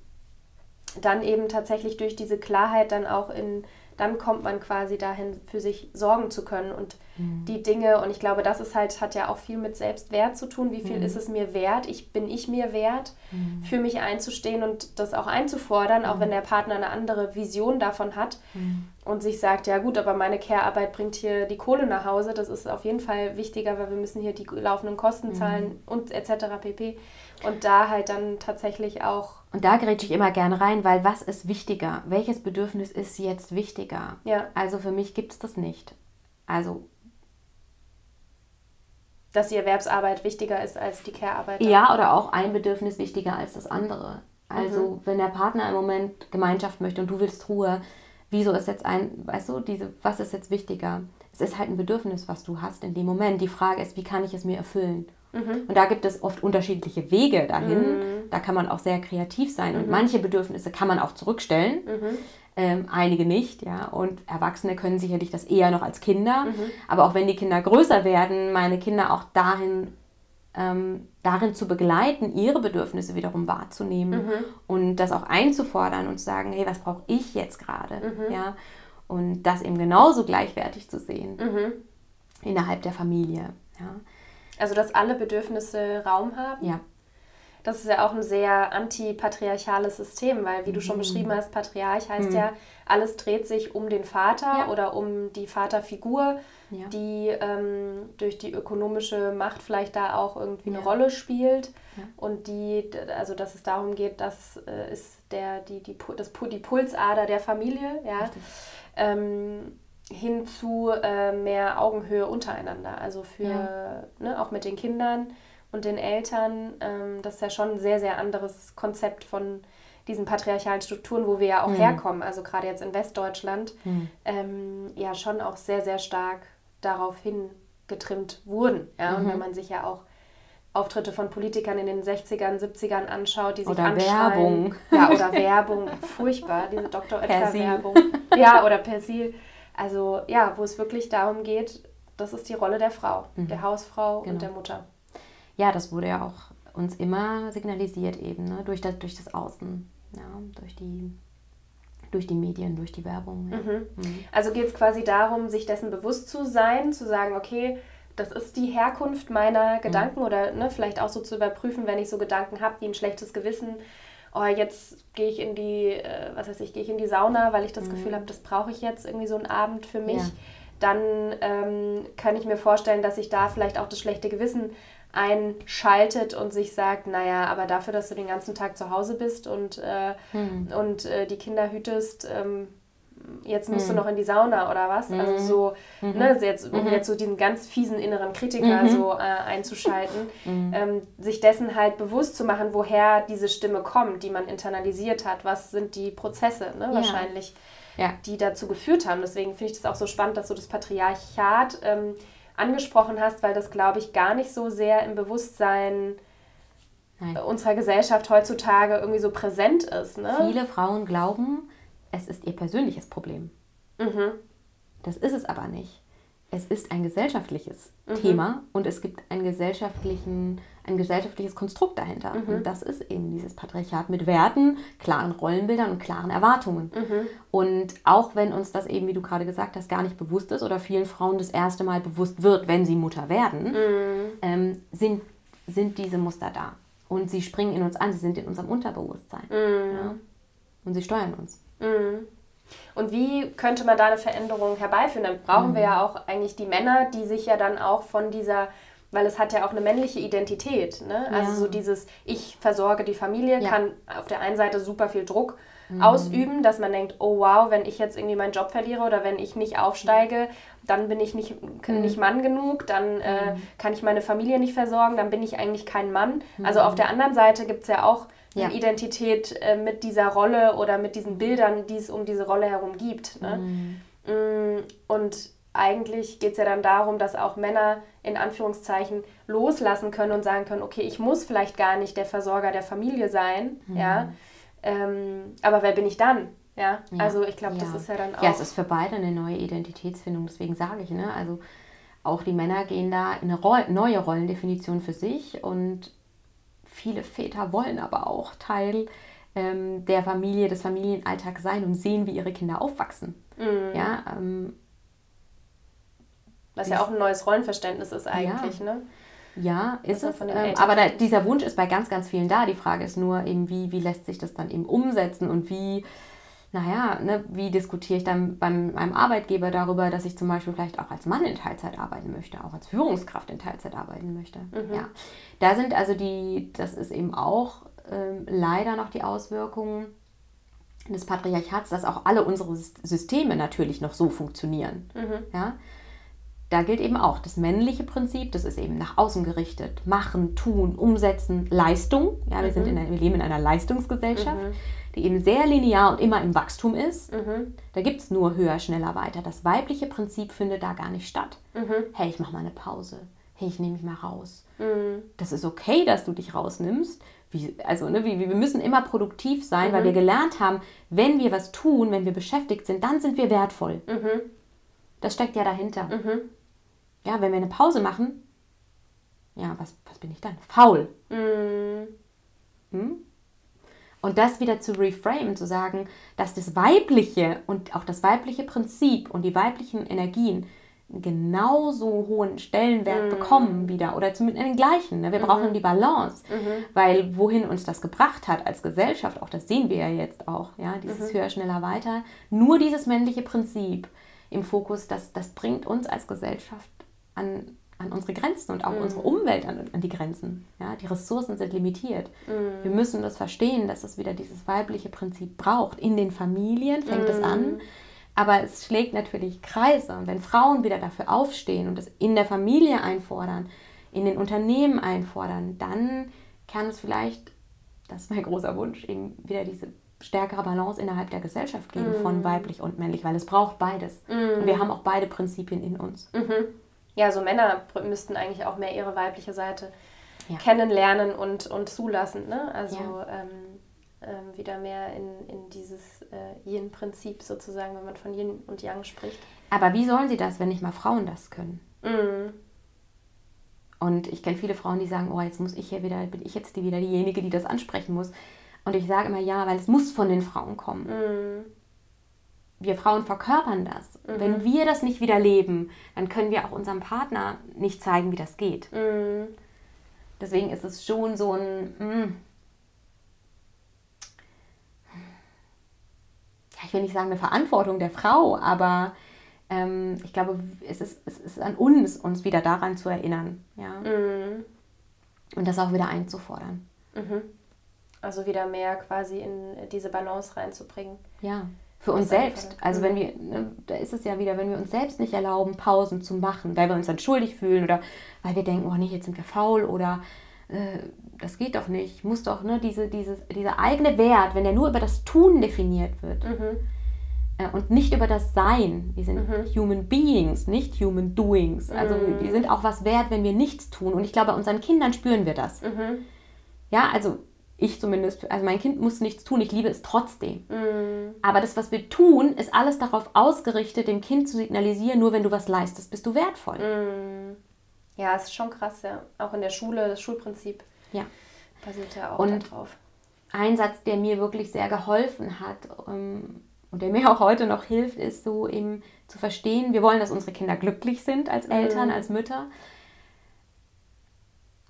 dann eben tatsächlich durch diese Klarheit dann auch in dann kommt man quasi dahin, für sich sorgen zu können und mhm. die Dinge, und ich glaube, das ist halt, hat ja auch viel mit Selbstwert zu tun. Wie viel mhm. ist es mir wert? Ich, bin ich mir wert, mhm. für mich einzustehen und das auch einzufordern, auch wenn mhm. der Partner eine andere Vision davon hat mhm. und sich sagt, ja gut, aber meine Care-Arbeit bringt hier die Kohle nach Hause. Das ist auf jeden Fall wichtiger, weil wir müssen hier die laufenden Kosten mhm. zahlen und etc. pp. Und da halt dann tatsächlich auch und da gerät ich immer gerne rein, weil was ist wichtiger? Welches Bedürfnis ist jetzt wichtiger? Ja. Also für mich gibt es das nicht. Also. Dass die Erwerbsarbeit wichtiger ist als die Care-Arbeit. Ja, oder auch ein Bedürfnis wichtiger als das andere. Also mhm. wenn der Partner im Moment Gemeinschaft möchte und du willst Ruhe, wieso ist jetzt ein, weißt du, diese, was ist jetzt wichtiger? Es ist halt ein Bedürfnis, was du hast in dem Moment. Die Frage ist, wie kann ich es mir erfüllen? Mhm. Und da gibt es oft unterschiedliche Wege dahin. Mhm. Da kann man auch sehr kreativ sein. Und mhm. manche Bedürfnisse kann man auch zurückstellen. Mhm. Ähm, einige nicht, ja. Und Erwachsene können sicherlich das eher noch als Kinder. Mhm. Aber auch wenn die Kinder größer werden, meine Kinder auch darin, ähm, darin zu begleiten, ihre Bedürfnisse wiederum wahrzunehmen mhm. und das auch einzufordern und zu sagen, hey, was brauche ich jetzt gerade? Ja. Und das eben genauso gleichwertig zu sehen innerhalb der Familie. Ja. Also, dass alle Bedürfnisse Raum haben? Ja. das ist ja auch ein sehr antipatriarchales System, weil, wie du schon mhm. beschrieben hast, Patriarch heißt mhm. ja, alles dreht sich um den Vater ja. oder um die Vaterfigur, ja. die ähm, durch die ökonomische Macht vielleicht da auch irgendwie eine Rolle spielt. Und die, also dass es darum geht, das äh, ist der, die, die, das, die Pulsader der Familie, ja. Ähm, hin zu äh, mehr Augenhöhe untereinander. Also für, ja. ne, auch mit den Kindern und den Eltern, ähm, das ist ja schon ein sehr, sehr anderes Konzept von diesen patriarchalen Strukturen, wo wir ja auch mhm. herkommen, also gerade jetzt in Westdeutschland, mhm. ähm, ja schon auch sehr, sehr stark darauf hingetrimmt wurden. Ja? Mhm. Und wenn man sich ja auch Auftritte von Politikern in den 60ern, 70ern anschaut, die sich oder Werbung. Ja, oder Werbung. Furchtbar, diese Dr. Oetker-Werbung. Ja, oder Persil. Also ja, wo es wirklich darum geht, das ist die Rolle der Frau, mhm. der Hausfrau genau. und der Mutter. Ja, das wurde ja auch uns immer signalisiert eben, ne? durch, das, durch das Außen, ja, durch die durch die Medien, durch die Werbung. Ja. Mhm. Mhm. Also geht es quasi darum, sich dessen bewusst zu sein, zu sagen, okay, das ist die Herkunft meiner Gedanken mhm. oder ne, vielleicht auch so zu überprüfen, wenn ich so Gedanken habe, wie ein schlechtes Gewissen oh, jetzt gehe ich in die, äh, was weiß ich, gehe ich in die Sauna, weil ich das mhm. Gefühl habe, das brauche ich jetzt irgendwie so einen Abend für mich. Ja. Dann ähm, kann ich mir vorstellen, dass sich da vielleicht auch das schlechte Gewissen einschaltet und sich sagt, naja, aber dafür, dass du den ganzen Tag zu Hause bist und, äh, mhm. und äh, die Kinder hütest, ähm, jetzt musst mhm. du noch in die Sauna oder was? Also. Also so, mhm. ne, jetzt, um mhm. jetzt so diesen ganz fiesen inneren Kritiker mhm. so äh, einzuschalten, mhm. ähm, sich dessen halt bewusst zu machen, woher diese Stimme kommt, die man internalisiert hat, was sind die Prozesse, ne, ja. wahrscheinlich, ja. die dazu geführt haben. Deswegen finde ich das auch so spannend, dass du das Patriarchat ähm, angesprochen hast, weil das, glaube ich, gar nicht so sehr im Bewusstsein Nein. unserer Gesellschaft heutzutage irgendwie so präsent ist. Ne? Viele Frauen glauben, es ist ihr persönliches Problem. Mhm. Das ist es aber nicht. Es ist ein gesellschaftliches mhm. Thema und es gibt einen gesellschaftlichen, ein gesellschaftliches Konstrukt dahinter. Mhm. Und das ist eben dieses Patriarchat mit Werten, klaren Rollenbildern und klaren Erwartungen. Mhm. Und auch wenn uns das eben, wie du gerade gesagt hast, gar nicht bewusst ist oder vielen Frauen das erste Mal bewusst wird, wenn sie Mutter werden, mhm. ähm, sind, sind diese Muster da. Und sie springen in uns an, sie sind in unserem Unterbewusstsein. Mhm. Ja? Und sie steuern uns. Mhm. Und wie könnte man da eine Veränderung herbeiführen? Dann brauchen mhm. wir ja auch eigentlich die Männer, die sich ja dann auch von dieser, weil es hat ja auch eine männliche Identität. Ne? Also ja. so dieses Ich versorge die Familie ja. kann auf der einen Seite super viel Druck mhm. ausüben, dass man denkt, oh wow, wenn ich jetzt irgendwie meinen Job verliere oder wenn ich nicht aufsteige, dann bin ich nicht, mhm. nicht Mann genug, dann äh, mhm. kann ich meine Familie nicht versorgen, dann bin ich eigentlich kein Mann. Also auf mhm. der anderen Seite gibt es ja auch ja. Identität äh, mit dieser Rolle oder mit diesen Bildern, die es um diese Rolle herum gibt. Ne? Mhm. Mm, und eigentlich geht es ja dann darum, dass auch Männer in Anführungszeichen loslassen können und sagen können, okay, ich muss vielleicht gar nicht der Versorger der Familie sein, mhm. ja, ähm, aber wer bin ich dann? Ja, ja. also ich glaube, ja. das ist ja dann auch. Ja, es ist für beide eine neue Identitätsfindung, deswegen sage ich, ne, also auch die Männer gehen da in eine Roll neue Rollendefinition für sich und viele Väter wollen aber auch Teil ähm, der Familie, des Familienalltags sein und sehen, wie ihre Kinder aufwachsen. Mhm. Ja, ähm, Was ja auch ein neues Rollenverständnis ist eigentlich, ja. ne? Ja, ist also es. Ähm, aber da, dieser Wunsch ist bei ganz, ganz vielen da. Die Frage ist nur eben, wie, wie lässt sich das dann eben umsetzen und wie naja, ne, wie diskutiere ich dann beim meinem Arbeitgeber darüber, dass ich zum Beispiel vielleicht auch als Mann in Teilzeit arbeiten möchte, auch als Führungskraft in Teilzeit arbeiten möchte. Mhm. Ja, da sind also die, das ist eben auch ähm, leider noch die Auswirkungen des Patriarchats, dass auch alle unsere Systeme natürlich noch so funktionieren. Mhm. Ja, da gilt eben auch das männliche Prinzip, das ist eben nach außen gerichtet, machen, tun, umsetzen, Leistung. Ja, wir, mhm. sind in einer, wir leben in einer Leistungsgesellschaft. Mhm die eben sehr linear und immer im Wachstum ist. Mhm. Da gibt es nur höher, schneller, weiter. Das weibliche Prinzip findet da gar nicht statt. Mhm. Hey, ich mache mal eine Pause. Hey, ich nehme mich mal raus. Mhm. Das ist okay, dass du dich rausnimmst. Wie, also, ne, wie, wir müssen immer produktiv sein, weil mhm. wir gelernt haben, wenn wir was tun, wenn wir beschäftigt sind, dann sind wir wertvoll. Mhm. Das steckt ja dahinter. Mhm. Ja, wenn wir eine Pause machen, ja, was, was bin ich dann? Faul. Hm? Und das wieder zu reframen, zu sagen, dass das Weibliche und auch das weibliche Prinzip und die weiblichen Energien genauso hohen Stellenwert mhm. bekommen wieder oder zumindest den gleichen. Ne? Wir mhm. brauchen die Balance, mhm. weil wohin uns das gebracht hat als Gesellschaft, auch das sehen wir ja jetzt auch, ja, dieses mhm. höher, schneller, weiter, nur dieses männliche Prinzip im Fokus, das, das bringt uns als Gesellschaft an, an unsere Grenzen und auch unsere mhm. Umwelt an, an, die Grenzen. Ja? Die Ressourcen sind limitiert. Wir Mhm. müssen das verstehen, dass es wieder dieses weibliche Prinzip braucht. In den Familien fängt es an. Aber es schlägt natürlich Kreise. Und wenn Frauen wieder dafür aufstehen und es in der Familie einfordern, in den Unternehmen einfordern, dann kann es vielleicht, das ist mein großer Wunsch, eben wieder diese stärkere Balance innerhalb der Gesellschaft geben Mhm. von weiblich und männlich, weil es braucht beides. Und wir haben auch beide Prinzipien in uns. Mhm. Ja, so Männer müssten eigentlich auch mehr ihre weibliche Seite Ja. kennenlernen und, und zulassen. Ne? Also Ja. ähm, ähm, wieder mehr in, in dieses äh, Yin-Prinzip sozusagen, wenn man von Yin und Yang spricht. Aber wie sollen sie das, wenn nicht mal Frauen das können? Mhm. Und ich kenne viele Frauen, die sagen, oh, jetzt muss ich hier wieder, bin ich jetzt die, wieder diejenige, die das ansprechen muss. Und ich sage immer ja, weil es muss von den Frauen kommen. Mhm. Wir Frauen verkörpern das. Mhm. Wenn wir das nicht wieder leben, dann können wir auch unserem Partner nicht zeigen, wie das geht. Mhm. Deswegen ist es schon so ein, mm, ja, ich will nicht sagen eine Verantwortung der Frau, aber ähm, ich glaube, es ist, es ist an uns, uns wieder daran zu erinnern. Ja? Mhm. Und das auch wieder einzufordern. Mhm. Also wieder mehr quasi in diese Balance reinzubringen. Ja, für uns selbst. einfach. Also wenn wir, ne, da ist es ja wieder, wenn wir uns selbst nicht erlauben, Pausen zu machen, weil wir uns dann schuldig fühlen oder weil wir denken, oh nee, jetzt sind wir faul oder äh, das geht doch nicht, muss doch, ne, diese, dieses, dieser eigene Wert, wenn der nur über das Tun definiert wird Mhm. äh, und nicht über das Sein. Wir sind Mhm. Human Beings, nicht Human Doings. Also Mhm. wir sind auch was wert, wenn wir nichts tun. Und ich glaube, bei unseren Kindern spüren wir das. Mhm. Ja, also ich zumindest, also mein Kind muss nichts tun, ich liebe es trotzdem. Mhm. Aber das, was wir tun, ist alles darauf ausgerichtet, dem Kind zu signalisieren, nur wenn du was leistest, bist du wertvoll. Mhm. Ja, es ist schon krass, ja. Auch in der Schule, das Schulprinzip Ja. basiert ja auch Und- darauf. Ein Satz, der mir wirklich sehr geholfen hat ähm, und der mir auch heute noch hilft, ist so eben zu verstehen, wir wollen, dass unsere Kinder glücklich sind als Eltern, Mhm. als Mütter.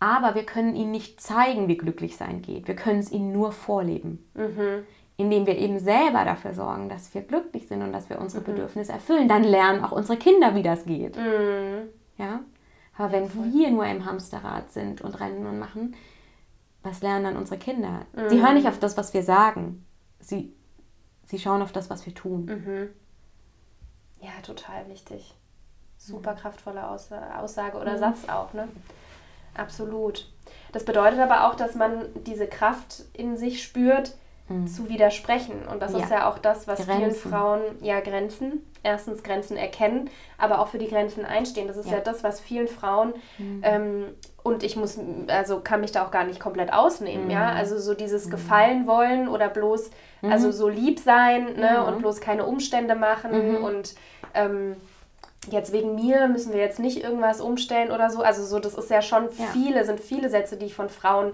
Aber wir können ihnen nicht zeigen, wie glücklich sein geht. Wir können es ihnen nur vorleben. Mhm. indem wir eben selber dafür sorgen, dass wir glücklich sind und dass wir unsere Mhm. Bedürfnisse erfüllen, dann lernen auch unsere Kinder, wie das geht. Mhm. Ja? Aber wenn wir nur im Hamsterrad sind und rennen und machen, was lernen dann unsere Kinder? Sie hören nicht auf das, was wir sagen. Sie, sie schauen auf das, was wir tun. Mhm. Ja, total wichtig. Super kraftvolle Aussa- Aussage oder Satz auch, ne? Absolut. Das bedeutet aber auch, dass man diese Kraft in sich spürt, zu widersprechen. Und das Ja. ist ja auch das, was vielen Grenzen. Frauen ja Grenzen, erstens Grenzen erkennen, aber auch für die Grenzen einstehen. Das ist ja, Ja. das, was vielen Frauen ähm, und ich muss, also kann mich da auch gar nicht komplett ausnehmen, ja. Also so dieses Gefallen wollen oder bloß, also so lieb sein, ne, Ja. und bloß keine Umstände machen und ähm, jetzt wegen mir müssen wir jetzt nicht irgendwas umstellen oder so. Also so, das ist ja schon Ja. viele, sind viele Sätze, die ich von Frauen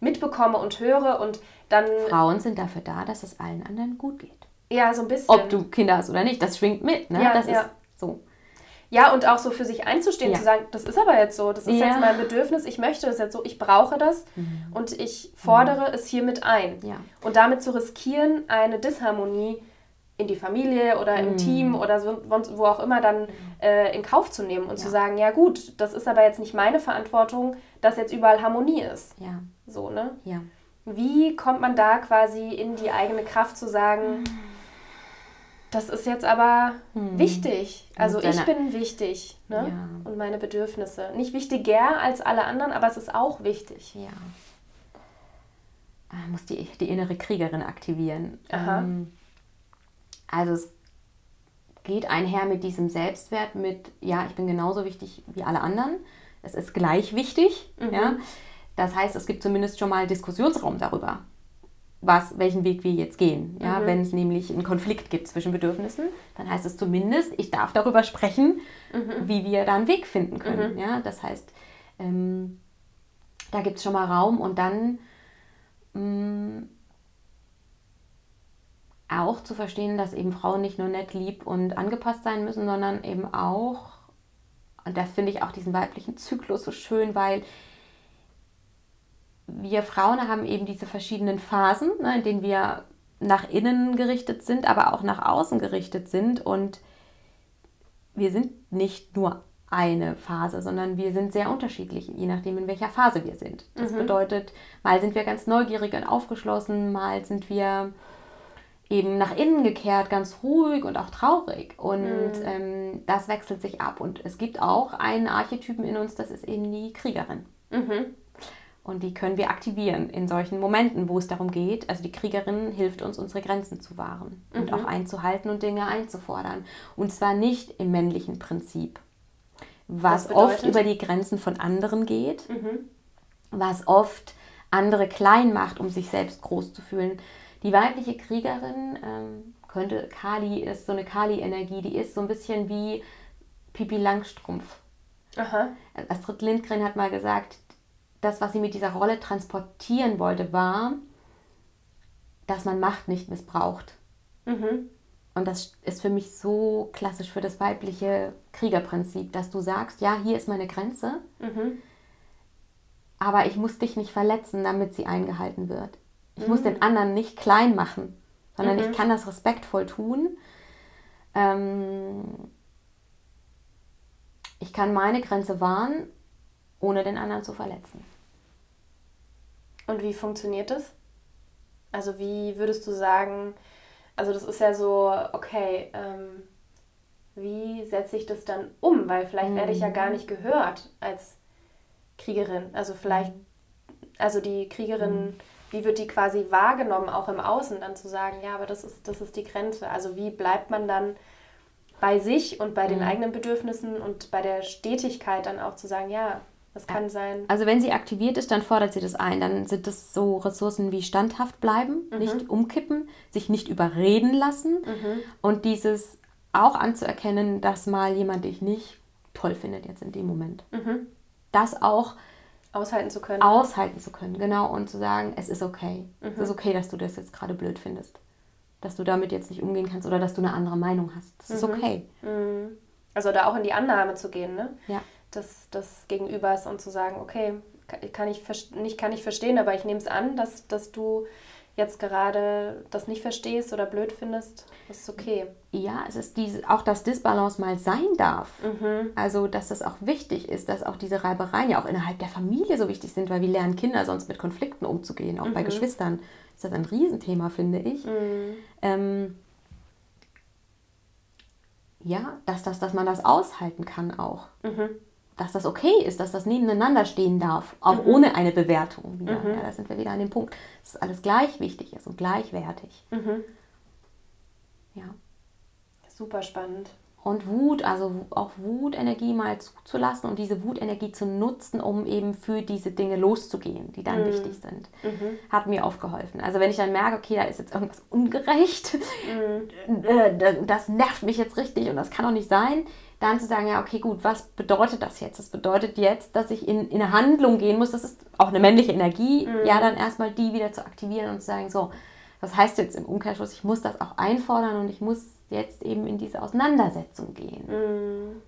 mitbekomme und höre und dann, Frauen sind dafür da, dass es allen anderen gut geht. ja, so ein bisschen. Ob du Kinder hast oder nicht, das schwingt mit. Ne? Ja, das ja. ist so. Ja, und auch so für sich einzustehen, Ja. zu sagen, das ist aber jetzt so, das ist Ja. jetzt mein Bedürfnis, ich möchte das jetzt so, ich brauche das und ich fordere es hiermit ein. Ja. Und damit zu riskieren, eine Disharmonie in die Familie oder im Team oder so, wo auch immer dann äh, in Kauf zu nehmen und zu sagen, ja gut, das ist aber jetzt nicht meine Verantwortung, dass jetzt überall Harmonie ist. Ja, So, ne? ja. Wie kommt man da quasi in die eigene Kraft zu sagen, das ist jetzt aber wichtig. Also ich bin wichtig ne? Ja. und meine Bedürfnisse. Nicht wichtiger als alle anderen, aber es ist auch wichtig. Ja. Ah, muss die, die innere Kriegerin aktivieren. Aha. Ähm, also es geht einher mit diesem Selbstwert, mit, ja, ich bin genauso wichtig wie alle anderen. Es ist gleich wichtig. Ja? Das heißt, es gibt zumindest schon mal Diskussionsraum darüber, was, welchen Weg wir jetzt gehen. Ja? Wenn es nämlich einen Konflikt gibt zwischen Bedürfnissen, dann heißt es zumindest, ich darf darüber sprechen, wie wir da einen Weg finden können. Ja? Das heißt, ähm, da gibt es schon mal Raum und dann mh, auch zu verstehen, dass eben Frauen nicht nur nett, lieb und angepasst sein müssen, sondern eben auch Und da finde ich auch diesen weiblichen Zyklus so schön, weil wir Frauen haben eben diese verschiedenen Phasen, ne, in denen wir nach innen gerichtet sind, aber auch nach außen gerichtet sind. Und wir sind nicht nur eine Phase, sondern wir sind sehr unterschiedlich, je nachdem, in welcher Phase wir sind. Das mhm. bedeutet, mal sind wir ganz neugierig und aufgeschlossen, mal sind wir eben nach innen gekehrt, ganz ruhig und auch traurig. Und mhm. ähm, das wechselt sich ab. Und es gibt auch einen Archetypen in uns, das ist eben die Kriegerin. Mhm. Und die können wir aktivieren in solchen Momenten, wo es darum geht. Also die Kriegerin hilft uns, unsere Grenzen zu wahren mhm. und auch einzuhalten und Dinge einzufordern. Und zwar nicht im männlichen Prinzip, was oft über die Grenzen von anderen geht, mhm. was oft andere klein macht, um sich selbst groß zu fühlen. Die weibliche Kriegerin ähm, könnte, Kali ist so eine Kali-Energie, die ist so ein bisschen wie Pipi Langstrumpf. Aha. Astrid Lindgren hat mal gesagt, das, was sie mit dieser Rolle transportieren wollte, war, dass man Macht nicht missbraucht. Mhm. Und das ist für mich so klassisch für das weibliche Kriegerprinzip, dass du sagst, ja, hier ist meine Grenze, mhm. aber ich muss dich nicht verletzen, damit sie eingehalten wird. Ich mhm. muss den anderen nicht klein machen, sondern ich mhm. kann das respektvoll tun. Ähm, ich kann meine Grenze wahren ohne den anderen zu verletzen. Und wie funktioniert das? Also wie würdest du sagen, also das ist ja so, okay, ähm, wie setze ich das dann um? Weil vielleicht mhm. werde ich ja gar mhm. nicht gehört als Kriegerin. Also vielleicht, also die Kriegerin, mhm. Wie wird die quasi wahrgenommen, auch im Außen, dann zu sagen, ja, aber das ist, das ist die Grenze. Also wie bleibt man dann bei sich und bei den mhm. eigenen Bedürfnissen und bei der Stetigkeit dann auch zu sagen, ja, das kann sein. Also wenn sie aktiviert ist, dann fordert sie das ein. Dann sind das so Ressourcen wie standhaft bleiben, mhm. nicht umkippen, sich nicht überreden lassen mhm. und dieses auch anzuerkennen, dass mal jemand dich nicht toll findet jetzt in dem Moment. Mhm. Das auch aushalten zu können. Aushalten zu können, genau. Und zu sagen, es ist okay. Es ist mhm. okay, dass du das jetzt gerade blöd findest. Dass du damit jetzt nicht umgehen kannst oder dass du eine andere Meinung hast. Das ist mhm. okay. Mhm. Also da auch in die Annahme zu gehen, ne? Ja des, des Gegenübers und zu sagen, okay, kann ich nicht kann ich verstehen, aber ich nehme es an, dass, dass du jetzt gerade das nicht verstehst oder blöd findest, ist okay. Ja, es ist diese, auch, dass Disbalance mal sein darf. Mhm. Also, dass das auch wichtig ist, dass auch diese Reibereien ja auch innerhalb der Familie so wichtig sind, weil wir lernen Kinder sonst mit Konflikten umzugehen, auch mhm. bei Geschwistern. Ist das ein Riesenthema, finde ich. Mhm. Ähm, ja, dass, das, dass man das aushalten kann auch. Mhm dass das okay ist, dass das nebeneinander stehen darf, auch mhm. ohne eine Bewertung. Wieder. Mhm. Ja, da sind wir wieder an dem Punkt, dass alles gleich wichtig ist und gleichwertig. Mhm. Ja. Super spannend. Und Wut, also auch Wutenergie mal zuzulassen und diese Wutenergie zu nutzen, um eben für diese Dinge loszugehen, die dann mhm. wichtig sind, mhm. hat mir oft geholfen. Also wenn ich dann merke, okay, da ist jetzt irgendwas ungerecht, mhm. Äh, das nervt mich jetzt richtig und das kann doch nicht sein, dann zu sagen, ja, okay, gut, was bedeutet das jetzt? Das bedeutet jetzt, dass ich in, in eine Handlung gehen muss. Das ist auch eine männliche Energie. Mhm. Ja, dann erstmal die wieder zu aktivieren und zu sagen, so, was heißt jetzt im Umkehrschluss? Ich muss das auch einfordern und ich muss jetzt eben in diese Auseinandersetzung gehen. Mhm.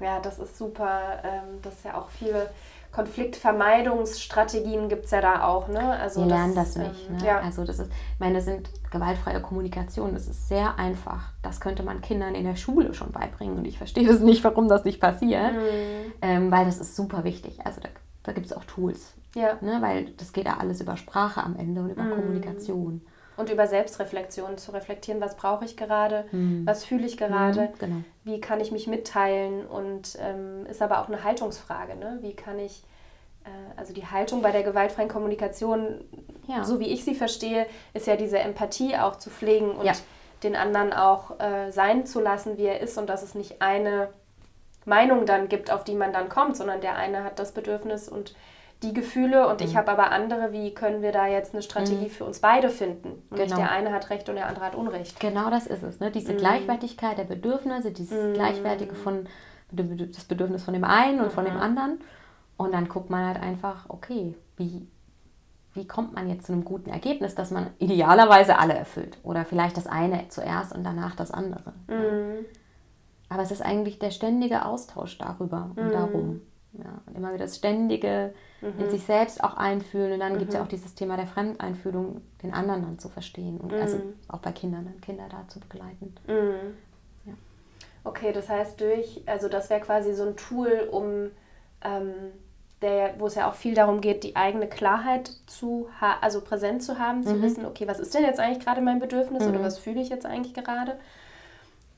Ja, das ist super. Ähm, das ist ja auch viele Konfliktvermeidungsstrategien gibt es ja da auch. Ne? Also Wir lernen das, das nicht. Ähm, ne? ja. Also das ist, ich meine, das sind gewaltfreie Kommunikation. Das ist sehr einfach. Das könnte man Kindern in der Schule schon beibringen. Und ich verstehe das nicht, warum das nicht passiert. Mhm. Ähm, weil das ist super wichtig. Also da, da gibt es auch Tools. Ja. Ne? Weil das geht ja alles über Sprache am Ende und über mhm. Kommunikation. Und über Selbstreflexion zu reflektieren, was brauche ich gerade, mhm. was fühle ich gerade, mhm, genau. wie kann ich mich mitteilen und ähm, ist aber auch eine Haltungsfrage. Ne? Wie kann ich, äh, also die Haltung bei der gewaltfreien Kommunikation, ja. so wie ich sie verstehe, ist ja diese Empathie auch zu pflegen und ja. den anderen auch äh, sein zu lassen, wie er ist und dass es nicht eine Meinung dann gibt, auf die man dann kommt, sondern der eine hat das Bedürfnis und die Gefühle und mhm. ich habe aber andere, wie können wir da jetzt eine Strategie mhm. für uns beide finden? Und genau. nicht der eine hat Recht und der andere hat Unrecht. Genau das ist es, ne? diese mhm. Gleichwertigkeit der Bedürfnisse, dieses mhm. Gleichwertige von das Bedürfnis von dem einen und von dem mhm. anderen. Und dann guckt man halt einfach, okay, wie, wie kommt man jetzt zu einem guten Ergebnis, dass man idealerweise alle erfüllt? Oder vielleicht das eine zuerst und danach das andere. Mhm. Aber es ist eigentlich der ständige Austausch darüber und darum. Ja, und immer wieder das ständige mhm. in sich selbst auch einfühlen. Und dann mhm. gibt es ja auch dieses Thema der Fremdeinfühlung, den anderen dann zu verstehen. Und also mhm. auch bei Kindern, dann Kinder da zu begleiten. Mhm. Ja. Okay, das heißt durch, also das wäre quasi so ein Tool, um ähm, der, wo es ja auch viel darum geht, die eigene Klarheit zu also präsent zu haben, zu mhm. wissen, okay, was ist denn jetzt eigentlich gerade mein Bedürfnis oder was fühle ich jetzt eigentlich gerade?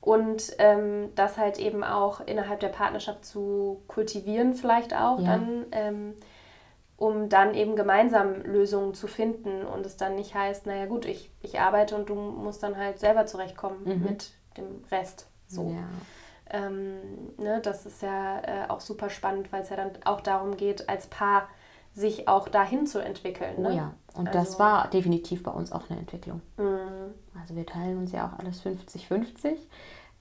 Und ähm, das halt eben auch innerhalb der Partnerschaft zu kultivieren vielleicht auch ja. dann, ähm, um dann eben gemeinsam Lösungen zu finden und es dann nicht heißt, naja gut, ich, ich arbeite und du musst dann halt selber zurechtkommen mhm. mit dem Rest. So. Ja. Ähm, ne, das ist ja äh, auch super spannend, weil es ja dann auch darum geht, als Paar sich auch dahin zu entwickeln. Ne? Oh ja, und also, das war definitiv bei uns auch eine Entwicklung. Mhm. Also wir teilen uns ja auch alles 50-50.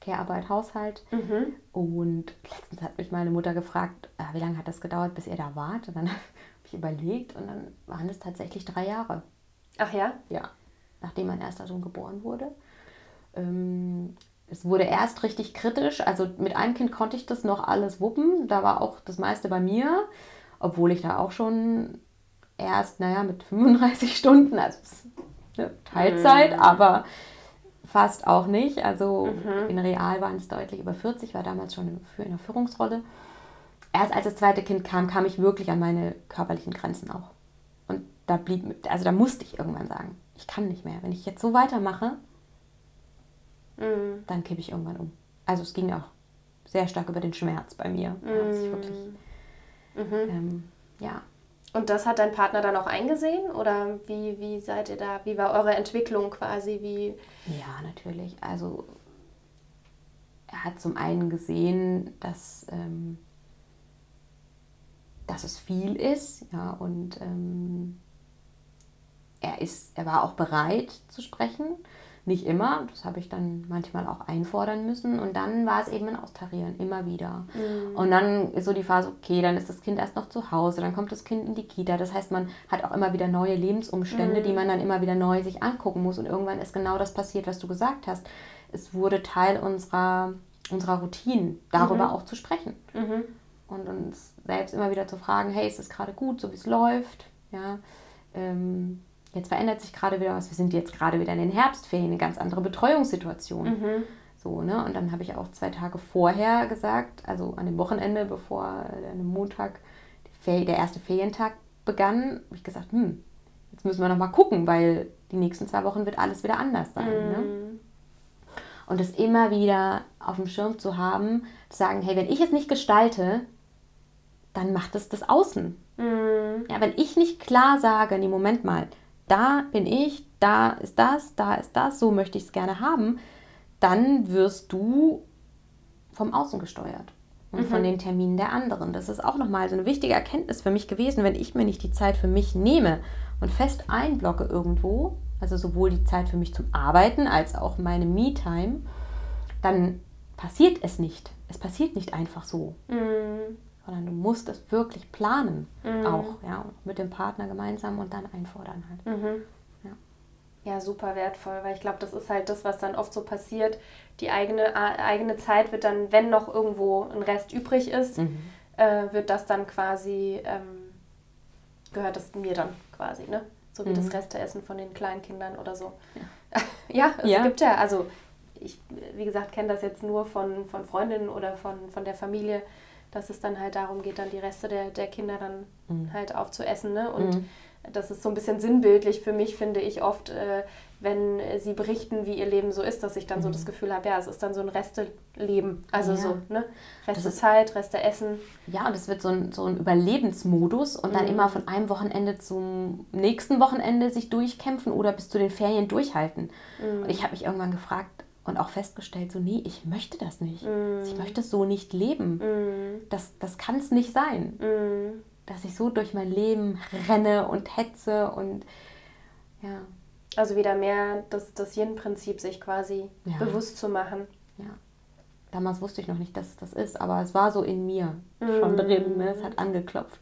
Care-Arbeit, Haushalt. Mhm. Und letztens hat mich meine Mutter gefragt, ah, wie lange hat das gedauert, bis ihr da wart? Und dann habe ich überlegt und dann waren es tatsächlich drei Jahre. Ach ja? Ja, nachdem mein erster Sohn geboren wurde. Ähm, es wurde erst richtig kritisch. Also mit einem Kind konnte ich das noch alles wuppen. Da war auch das meiste bei mir, obwohl ich da auch schon erst, naja, mit 35 Stunden, also Teilzeit, mhm. aber fast auch nicht. Also mhm. in Real waren es deutlich über 40, war damals schon für eine Führungsrolle. Erst als das zweite Kind kam, kam ich wirklich an meine körperlichen Grenzen auch. Und da blieb, also da musste ich irgendwann sagen, ich kann nicht mehr. Wenn ich jetzt so weitermache, mhm. dann kippe ich irgendwann um. Also es ging auch sehr stark über den Schmerz bei mir. Da hat sich wirklich, mhm. ähm, ja, und das hat dein Partner dann auch eingesehen? Oder wie, wie seid ihr da? Wie war eure Entwicklung quasi? Wie? Ja, natürlich. Also er hat zum einen gesehen, dass, ähm, dass es viel ist, ja, und ähm, er, ist, er war auch bereit zu sprechen. Nicht immer, das habe ich dann manchmal auch einfordern müssen. Und dann war es eben ein Austarieren, immer wieder. Mhm. Und dann ist so die Phase, okay, dann ist das Kind erst noch zu Hause, dann kommt das Kind in die Kita. Das heißt, man hat auch immer wieder neue Lebensumstände, mhm. die man dann immer wieder neu sich angucken muss. Und irgendwann ist genau das passiert, was du gesagt hast. Es wurde Teil unserer, unserer Routinen, darüber mhm. auch zu sprechen. Mhm. Und uns selbst immer wieder zu fragen, hey, ist es gerade gut, so wie es läuft? Ja. Ähm, jetzt verändert sich gerade wieder was, wir sind jetzt gerade wieder in den Herbstferien, eine ganz andere Betreuungssituation. Mhm. So, ne? Und dann habe ich auch zwei Tage vorher gesagt, also an dem Wochenende, bevor an dem Montag der erste Ferientag begann, habe ich gesagt, hm, jetzt müssen wir nochmal gucken, weil die nächsten zwei Wochen wird alles wieder anders sein. Ne? Mhm. Ne? Und das immer wieder auf dem Schirm zu haben, zu sagen, hey, wenn ich es nicht gestalte, dann macht es das Außen. Mhm. Ja, wenn ich nicht klar sage, nee, Moment mal, da bin ich, da ist das, da ist das, so möchte ich es gerne haben, dann wirst du vom Außen gesteuert und mhm. von den Terminen der anderen. Das ist auch nochmal so eine wichtige Erkenntnis für mich gewesen, wenn ich mir nicht die Zeit für mich nehme und fest einblocke irgendwo, also sowohl die Zeit für mich zum Arbeiten als auch meine Me-Time, dann passiert es nicht. Es passiert nicht einfach so. Mhm sondern du musst es wirklich planen, mhm. auch, ja, mit dem Partner gemeinsam und dann einfordern halt. Mhm. Ja. ja, super wertvoll, weil ich glaube, das ist halt das, was dann oft so passiert. Die eigene, eigene Zeit wird dann, wenn noch irgendwo ein Rest übrig ist, mhm. äh, wird das dann quasi, ähm, gehört das mir dann quasi, ne? So wie das mhm. Resteessen von den Kleinkindern oder so. Ja, ja es ja. gibt ja, also ich, wie gesagt, kenne das jetzt nur von, von Freundinnen oder von, von der Familie, dass es dann halt darum geht, dann die Reste der, der Kinder dann mhm. halt aufzuessen. Ne? Und mhm. das ist so ein bisschen sinnbildlich für mich, finde ich oft, äh, wenn sie berichten, wie ihr Leben so ist, dass ich dann mhm. so das Gefühl habe, ja, es ist dann so ein Resteleben. Also ja. so, ne? Reste Zeit, Reste Essen. Ja, und es wird so ein, so ein Überlebensmodus und dann mhm. immer von einem Wochenende zum nächsten Wochenende sich durchkämpfen oder bis zu den Ferien durchhalten. Mhm. Und ich habe mich irgendwann gefragt, und auch festgestellt, so, nee, ich möchte das nicht. Mm. Ich möchte so nicht leben. Mm. Das, das kann es nicht sein. Mm. Dass ich so durch mein Leben renne und hetze und ja. Also wieder mehr das, das Yin-Prinzip sich quasi ja. bewusst zu machen. Ja. Damals wusste ich noch nicht, dass das ist, aber es war so in mir schon mm. drin. Ne? Es hat angeklopft.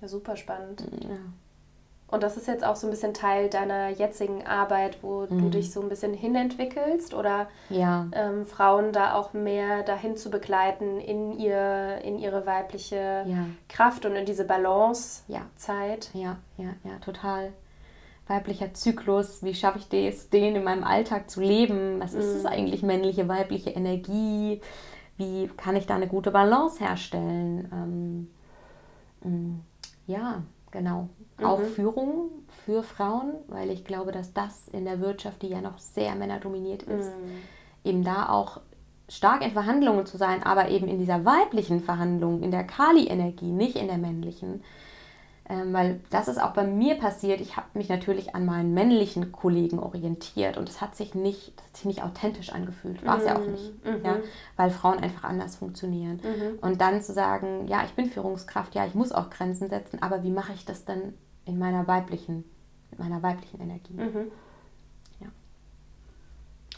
Ja, super spannend. Ja. Und das ist jetzt auch so ein bisschen Teil deiner jetzigen Arbeit, wo mhm. du dich so ein bisschen hinentwickelst oder ja. ähm, Frauen da auch mehr dahin zu begleiten in, ihr, in ihre weibliche ja. Kraft und in diese Balance-Zeit. Ja. ja, ja, ja, total. Weiblicher Zyklus, wie schaffe ich das, den in meinem Alltag zu leben? Was ist es mhm. eigentlich, männliche, weibliche Energie? Wie kann ich da eine gute Balance herstellen? Ähm, mm, ja, genau. Mhm. Auch Führung für Frauen, weil ich glaube, dass das in der Wirtschaft, die ja noch sehr männerdominiert ist, mhm. eben da auch stark in Verhandlungen zu sein, aber eben in dieser weiblichen Verhandlung, in der Kali-Energie, nicht in der männlichen, ähm, weil das ist auch bei mir passiert. Ich habe mich natürlich an meinen männlichen Kollegen orientiert und es hat sich nicht, hat sich nicht authentisch angefühlt. War es mhm. ja auch nicht. Mhm. Ja? Weil Frauen einfach anders funktionieren. Mhm. Und dann zu sagen, ja, ich bin Führungskraft, ja, ich muss auch Grenzen setzen, aber wie mache ich das denn in meiner weiblichen, mit meiner weiblichen Energie? Mhm. Ja.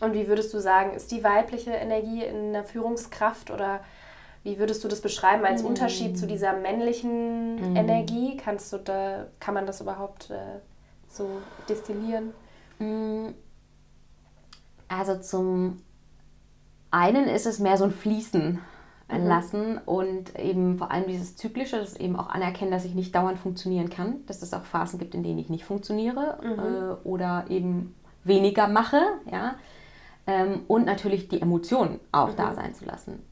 Und wie würdest du sagen, ist die weibliche Energie in der Führungskraft oder wie würdest du das beschreiben als mm. Unterschied zu dieser männlichen mm. Energie? Kannst du da, kann man das überhaupt äh, so destillieren? Mm. Also zum einen ist es mehr so ein Fließen mhm. lassen und eben vor allem dieses Zyklische, das eben auch anerkennen, dass ich nicht dauernd funktionieren kann, dass es auch Phasen gibt, in denen ich nicht funktioniere mhm. äh, oder eben weniger mache, ja. Ähm, und natürlich die Emotionen auch mhm. da sein zu lassen.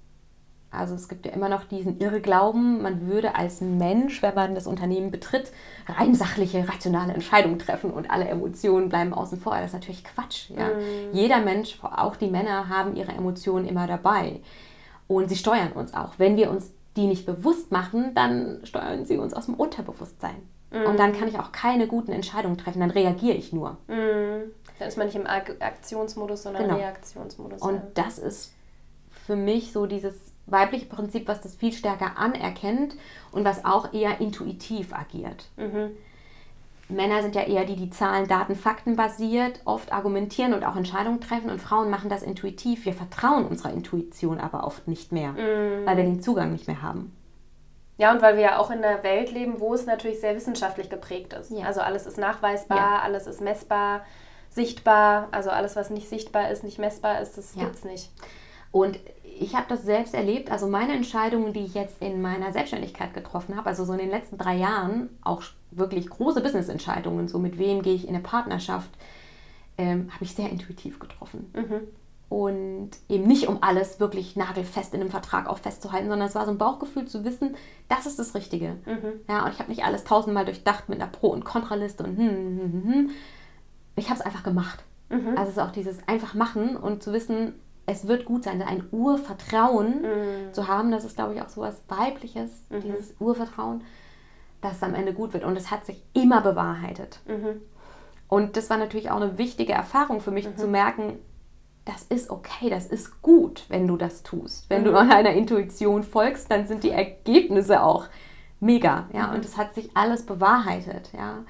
Also es gibt ja immer noch diesen Irrglauben, man würde als Mensch, wenn man das Unternehmen betritt, rein sachliche, rationale Entscheidungen treffen und alle Emotionen bleiben außen vor. Das ist natürlich Quatsch. Ja? Mhm. Jeder Mensch, auch die Männer, haben ihre Emotionen immer dabei. Und sie steuern uns auch. Wenn wir uns die nicht bewusst machen, dann steuern sie uns aus dem Unterbewusstsein. Mhm. Und dann kann ich auch keine guten Entscheidungen treffen, dann reagiere ich nur. Mhm. Dann ist man nicht im Aktionsmodus, sondern genau. Reaktionsmodus. Und das ist für mich so dieses weibliche Prinzip, was das viel stärker anerkennt und was auch eher intuitiv agiert. Mhm. Männer sind ja eher die, die Zahlen, Daten, Fakten basiert, oft argumentieren und auch Entscheidungen treffen und Frauen machen das intuitiv. Wir vertrauen unserer Intuition aber oft nicht mehr, mhm. weil wir den Zugang nicht mehr haben. Ja, und weil wir ja auch in einer Welt leben, wo es natürlich sehr wissenschaftlich geprägt ist. Ja. Also alles ist nachweisbar, ja. alles ist messbar, sichtbar. Also alles, was nicht sichtbar ist, nicht messbar ist, das ja. gibt es nicht. Und ich habe das selbst erlebt. Also meine Entscheidungen, die ich jetzt in meiner Selbstständigkeit getroffen habe, also so in den letzten drei Jahren, auch wirklich große Business-Entscheidungen, so mit wem gehe ich in eine Partnerschaft, ähm, habe ich sehr intuitiv getroffen. Mhm. Und eben nicht, um alles wirklich nagelfest in einem Vertrag auch festzuhalten, sondern es war so ein Bauchgefühl zu wissen, das ist das Richtige. Mhm. Ja, und ich habe nicht alles tausendmal durchdacht mit einer Pro- und Kontraliste und hm, hm, hm, hm. hm. Ich habe es einfach gemacht. Mhm. Also es ist auch dieses einfach machen und zu wissen, es wird gut sein, ein Urvertrauen mhm. zu haben. Das ist, glaube ich, auch so was Weibliches, mhm. dieses Urvertrauen, dass es am Ende gut wird. Und es hat sich immer bewahrheitet. Mhm. Und das war natürlich auch eine wichtige Erfahrung für mich, mhm. zu merken, das ist okay, das ist gut, wenn du das tust. Wenn du mhm. deiner Intuition folgst, dann sind die Ergebnisse auch mega. Ja? Mhm. Und es hat sich alles bewahrheitet. Ja?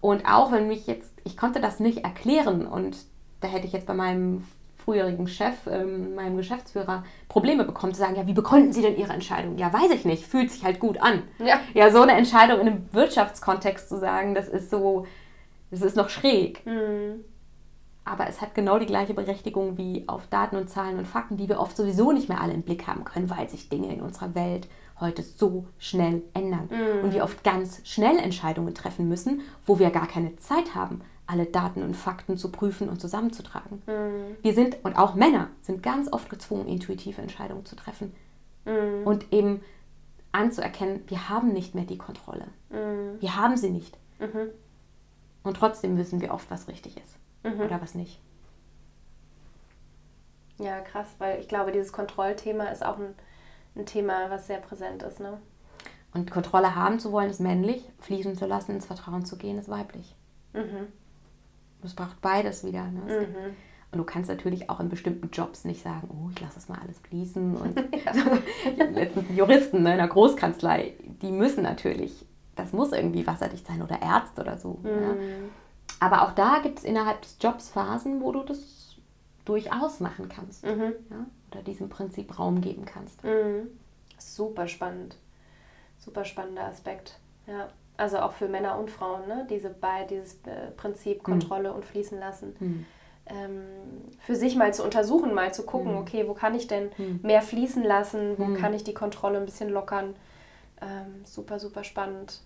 Und auch wenn mich jetzt, ich konnte das nicht erklären und da hätte ich jetzt bei meinem früherigen Chef, ähm, meinem Geschäftsführer, Probleme bekommen, zu sagen, ja, wie begründen Sie denn Ihre Entscheidung? Ja, weiß ich nicht, fühlt sich halt gut an. Ja, ja so eine Entscheidung in einem Wirtschaftskontext zu sagen, das ist so, das ist noch schräg. Mhm. Aber es hat genau die gleiche Berechtigung wie auf Daten und Zahlen und Fakten, die wir oft sowieso nicht mehr alle im Blick haben können, weil sich Dinge in unserer Welt heute so schnell ändern mm. und wir oft ganz schnell Entscheidungen treffen müssen, wo wir gar keine Zeit haben, alle Daten und Fakten zu prüfen und zusammenzutragen. Mhm. Wir sind, und auch Männer sind ganz oft gezwungen, intuitive Entscheidungen zu treffen. Mhm. Und eben anzuerkennen, wir haben nicht mehr die Kontrolle. Mhm. Wir haben sie nicht. Mhm. Und trotzdem wissen wir oft, was richtig ist mhm. oder was nicht. Ja, krass, weil ich glaube, dieses Kontrollthema ist auch ein, ein Thema, was sehr präsent ist. Ne? Und Kontrolle haben zu wollen, ist männlich, fließen zu lassen, ins Vertrauen zu gehen, ist weiblich. Mhm. Es braucht beides wieder. Ne? Mhm. Und du kannst natürlich auch in bestimmten Jobs nicht sagen, oh, ich lasse das mal alles fließen. Und ja. letztens Juristen ne, in der Großkanzlei, die müssen natürlich, das muss irgendwie wasserdicht sein oder Ärzte oder so. Mhm. Ja. Aber auch da gibt es innerhalb des Jobs Phasen, wo du das durchaus machen kannst. Mhm. Ja? Oder diesem Prinzip Raum geben kannst. Mhm. Super spannend. Super spannender Aspekt. Ja. Also auch für Männer und Frauen, ne? Diese bei dieses äh, Prinzip hm. Kontrolle mhm. und fließen lassen. Mhm. Ähm, für sich mal zu untersuchen, mal zu gucken, mhm. okay, wo kann ich denn hm. mehr fließen lassen, wo hm. kann ich die Kontrolle ein bisschen lockern. Ähm, super, super spannend.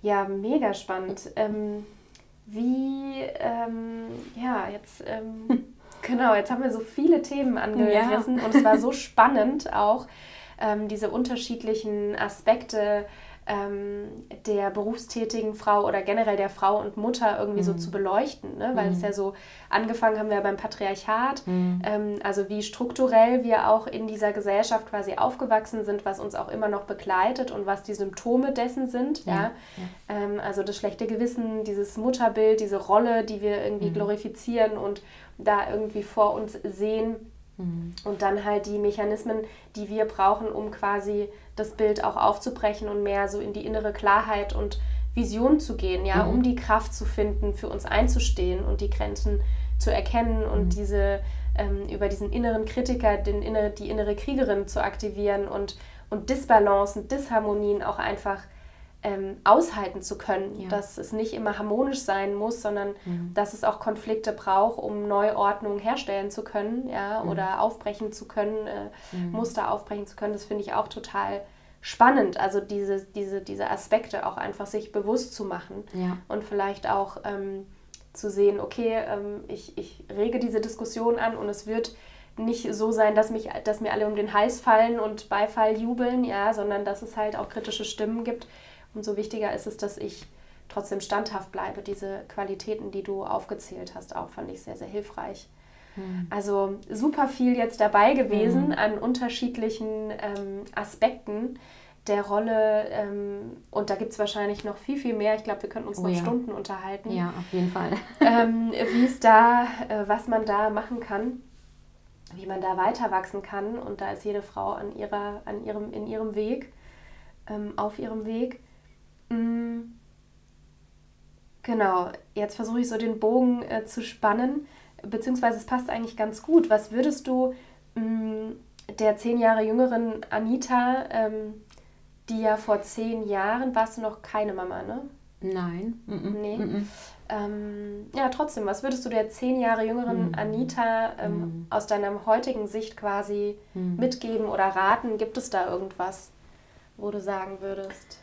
Ja, mega spannend. Ähm, wie, ähm, ja, jetzt, ähm, genau, jetzt haben wir so viele Themen angerissen ja. und es war so spannend auch, diese unterschiedlichen Aspekte ähm, der berufstätigen Frau oder generell der Frau und Mutter irgendwie mhm. so zu beleuchten, ne? weil mhm. es ja so angefangen haben wir beim Patriarchat, mhm. ähm, also wie strukturell wir auch in dieser Gesellschaft quasi aufgewachsen sind, was uns auch immer noch begleitet und was die Symptome dessen sind. Ja. ja? Ähm, also das schlechte Gewissen, dieses Mutterbild, diese Rolle, die wir irgendwie mhm. glorifizieren und da irgendwie vor uns sehen. Mhm. Und dann halt die Mechanismen, die wir brauchen, um quasi das Bild auch aufzubrechen und mehr so in die innere Klarheit und Vision zu gehen, ja, mhm. um die Kraft zu finden, für uns einzustehen und die Grenzen zu erkennen und mhm. diese ähm, über diesen inneren Kritiker, den innere, die innere Kriegerin zu aktivieren und, und Disbalancen, Disharmonien auch einfach ähm, aushalten zu können, ja. dass es nicht immer harmonisch sein muss, sondern mhm. dass es auch Konflikte braucht, um Neuordnung herstellen zu können, ja, mhm. oder aufbrechen zu können, äh, mhm. Muster aufbrechen zu können. Das finde ich auch total spannend, also diese, diese, diese Aspekte auch einfach sich bewusst zu machen ja. und vielleicht auch ähm, zu sehen, okay, ähm, ich, ich rege diese Diskussion an und es wird nicht so sein, dass, mich, dass mir alle um den Hals fallen und Beifall jubeln, ja, sondern dass es halt auch kritische Stimmen gibt, Umso wichtiger ist es, dass ich trotzdem standhaft bleibe. Diese Qualitäten, die du aufgezählt hast, auch fand ich sehr, sehr hilfreich. Mhm. Also super viel jetzt dabei gewesen mhm. an unterschiedlichen ähm, Aspekten der Rolle. Ähm, und da gibt es wahrscheinlich noch viel, viel mehr. Ich glaube, wir könnten uns oh, noch ja. Stunden unterhalten. Ja, auf jeden Fall. ähm, wie es da, äh, was man da machen kann, wie man da weiter wachsen kann. Und da ist jede Frau an ihrer, an ihrem, in ihrem Weg, ähm, auf ihrem Weg. Mm. Genau, jetzt versuche ich so den Bogen äh, zu spannen, beziehungsweise es passt eigentlich ganz gut. Was würdest du mh, mm, der zehn Jahre jüngeren Anita, ähm, die ja vor zehn Jahren, warst du noch keine Mama, ne? Nein. Mm -mm. Nee. Mm ähm, ja, trotzdem, was würdest du der zehn Jahre jüngeren Anita ähm, aus deiner heutigen Sicht quasi mitgeben oder raten? Gibt es da irgendwas, wo du sagen würdest?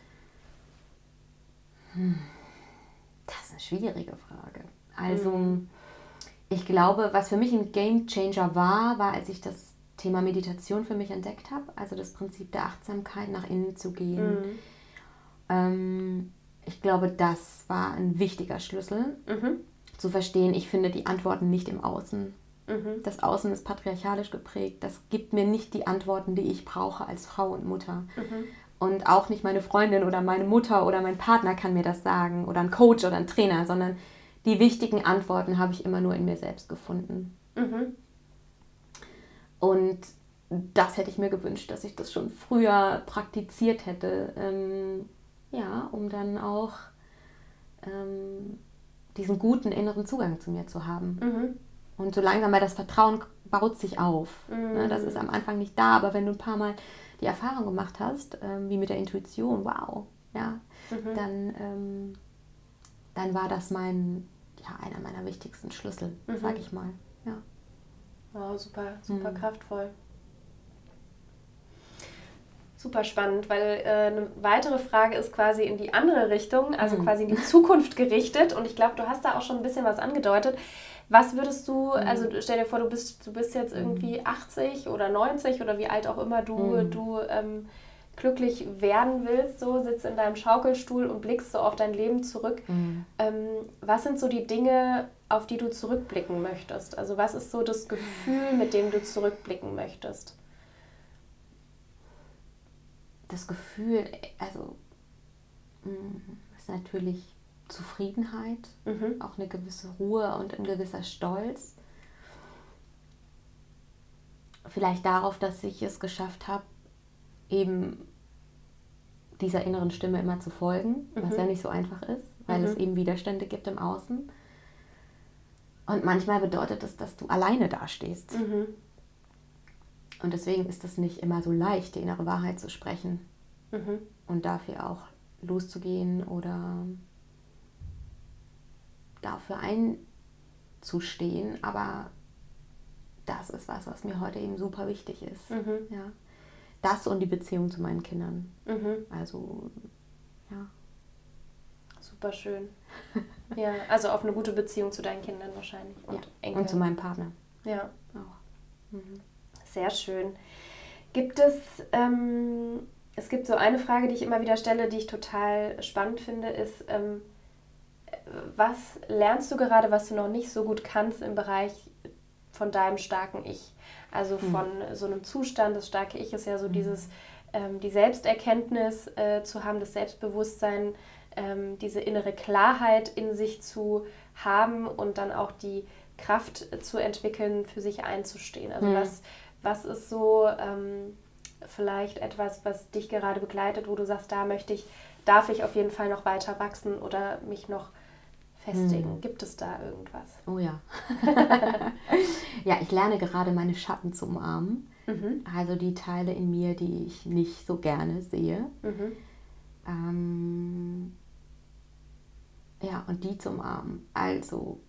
Das ist eine schwierige Frage. Also, mhm. ich glaube, was für mich ein Game Changer war, war, als ich das Thema Meditation für mich entdeckt habe, also das Prinzip der Achtsamkeit, nach innen zu gehen. Mhm. Ähm, ich glaube, das war ein wichtiger Schlüssel, mhm. zu verstehen, ich finde die Antworten nicht im Außen. Mhm. Das Außen ist patriarchalisch geprägt. Das gibt mir nicht die Antworten, die ich brauche als Frau und Mutter. Mhm. Und auch nicht meine Freundin oder meine Mutter oder mein Partner kann mir das sagen oder ein Coach oder ein Trainer, sondern die wichtigen Antworten habe ich immer nur in mir selbst gefunden. Mhm. Und das hätte ich mir gewünscht, dass ich das schon früher praktiziert hätte. Ähm, ja, um dann auch ähm, diesen guten inneren Zugang zu mir zu haben. Mhm. Und so langsam, weil das Vertrauen baut sich auf. Mhm. Ne, das ist am Anfang nicht da, aber wenn du ein paar Mal die Erfahrung gemacht hast, ähm, wie mit der Intuition, wow, ja, mhm. dann, ähm, dann war das mein, ja, einer meiner wichtigsten Schlüssel, mhm. sag ich mal. Ja. Wow, super, super mhm. kraftvoll. Super spannend, weil äh, eine weitere Frage ist quasi in die andere Richtung, also mhm. quasi in die Zukunft gerichtet. Und ich glaube, du hast da auch schon ein bisschen was angedeutet. Was würdest du, mhm. also stell dir vor, du bist, du bist jetzt irgendwie 80 mhm. oder 90 oder wie alt auch immer du, mhm. du ähm, glücklich werden willst, so sitzt in deinem Schaukelstuhl und blickst so auf dein Leben zurück. Mhm. Ähm, was sind so die Dinge, auf die du zurückblicken möchtest? Also was ist so das Gefühl, mit dem du zurückblicken möchtest? Das Gefühl, also mm, ist natürlich Zufriedenheit, mhm. auch eine gewisse Ruhe und ein gewisser Stolz. Vielleicht darauf, dass ich es geschafft habe, eben dieser inneren Stimme immer zu folgen, mhm. was ja nicht so einfach ist, weil mhm. es eben Widerstände gibt im Außen. Und manchmal bedeutet es, dass du alleine dastehst. Mhm. Und deswegen ist es nicht immer so leicht, die innere Wahrheit zu sprechen. Mhm. Und dafür auch loszugehen oder dafür einzustehen. Aber das ist was, was mir heute eben super wichtig ist. Mhm. Ja. Das und die Beziehung zu meinen Kindern. Mhm. Also, ja. Super schön. ja, also auf eine gute Beziehung zu deinen Kindern wahrscheinlich. Und, ja. und zu meinem Partner. Ja. Auch. Mhm. Sehr schön. Gibt es, ähm, es gibt so eine Frage, die ich immer wieder stelle, die ich total spannend finde, ist, ähm, was lernst du gerade, was du noch nicht so gut kannst im Bereich von deinem starken Ich? Also hm. von mhm. so einem Zustand, das starke Ich ist ja so mhm. dieses, ähm, die Selbsterkenntnis äh, zu haben, das Selbstbewusstsein, ähm, diese innere Klarheit in sich zu haben und dann auch die Kraft zu entwickeln, für sich einzustehen. Also hm. was was ist so ähm, vielleicht etwas, was dich gerade begleitet, wo du sagst, da möchte ich, darf ich auf jeden Fall noch weiter wachsen oder mich noch festigen? Hm. Gibt es da irgendwas? Oh ja. ja, ich lerne gerade meine Schatten zu umarmen. Mhm. Also die Teile in mir, die ich nicht so gerne sehe. Mhm. Ähm, ja, und die zu umarmen. Also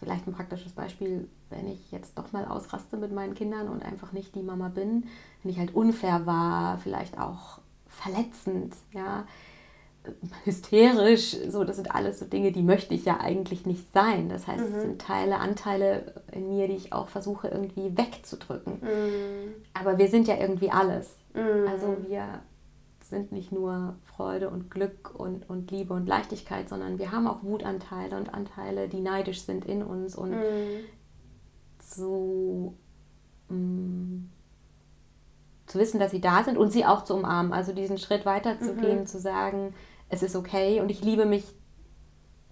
vielleicht ein praktisches Beispiel, wenn ich jetzt doch mal ausraste mit meinen Kindern und einfach nicht die Mama bin, wenn ich halt unfair war, vielleicht auch verletzend, ja, hysterisch, so, das sind alles so Dinge, die möchte ich ja eigentlich nicht sein. Das heißt, mhm. es sind Teile, Anteile in mir, die ich auch versuche irgendwie wegzudrücken. Mhm. Aber wir sind ja irgendwie alles. Mhm. Also wir sind nicht nur Freude und Glück und, und Liebe und Leichtigkeit, sondern wir haben auch Wutanteile und Anteile, die neidisch sind in uns und mhm. zu, mh, mm, zu wissen, dass sie da sind und sie auch zu umarmen. Also diesen Schritt weiterzugehen, mhm. zu sagen, es ist okay und ich liebe mich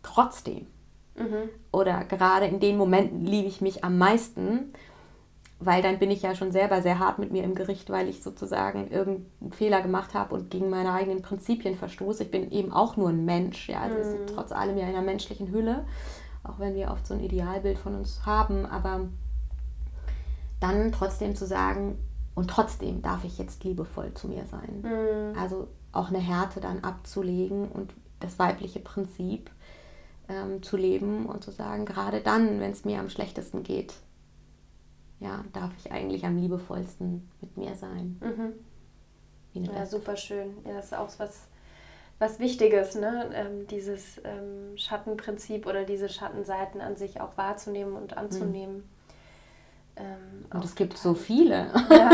trotzdem. Mhm. Oder gerade in den Momenten liebe ich mich am meisten weil dann bin ich ja schon selber sehr hart mit mir im Gericht, weil ich sozusagen irgendeinen Fehler gemacht habe und gegen meine eigenen Prinzipien verstoße. Ich bin eben auch nur ein Mensch, ja, also mhm. wir sind mhm. trotz allem ja in einer menschlichen Hülle, auch wenn wir oft so ein Idealbild von uns haben, aber dann trotzdem zu sagen, und trotzdem darf ich jetzt liebevoll zu mir sein. Mhm. Also auch eine Härte dann abzulegen und das weibliche Prinzip ähm, zu leben und zu sagen, gerade dann, wenn es mir am schlechtesten geht, ja, darf ich eigentlich am liebevollsten mit mir sein. Mhm. Ja, super schön. Ja, das ist auch was, was Wichtiges, ne? Ähm, dieses ähm, Schattenprinzip oder diese Schattenseiten an sich auch wahrzunehmen und anzunehmen. Mhm. Ähm, und es gibt so viele. Ja,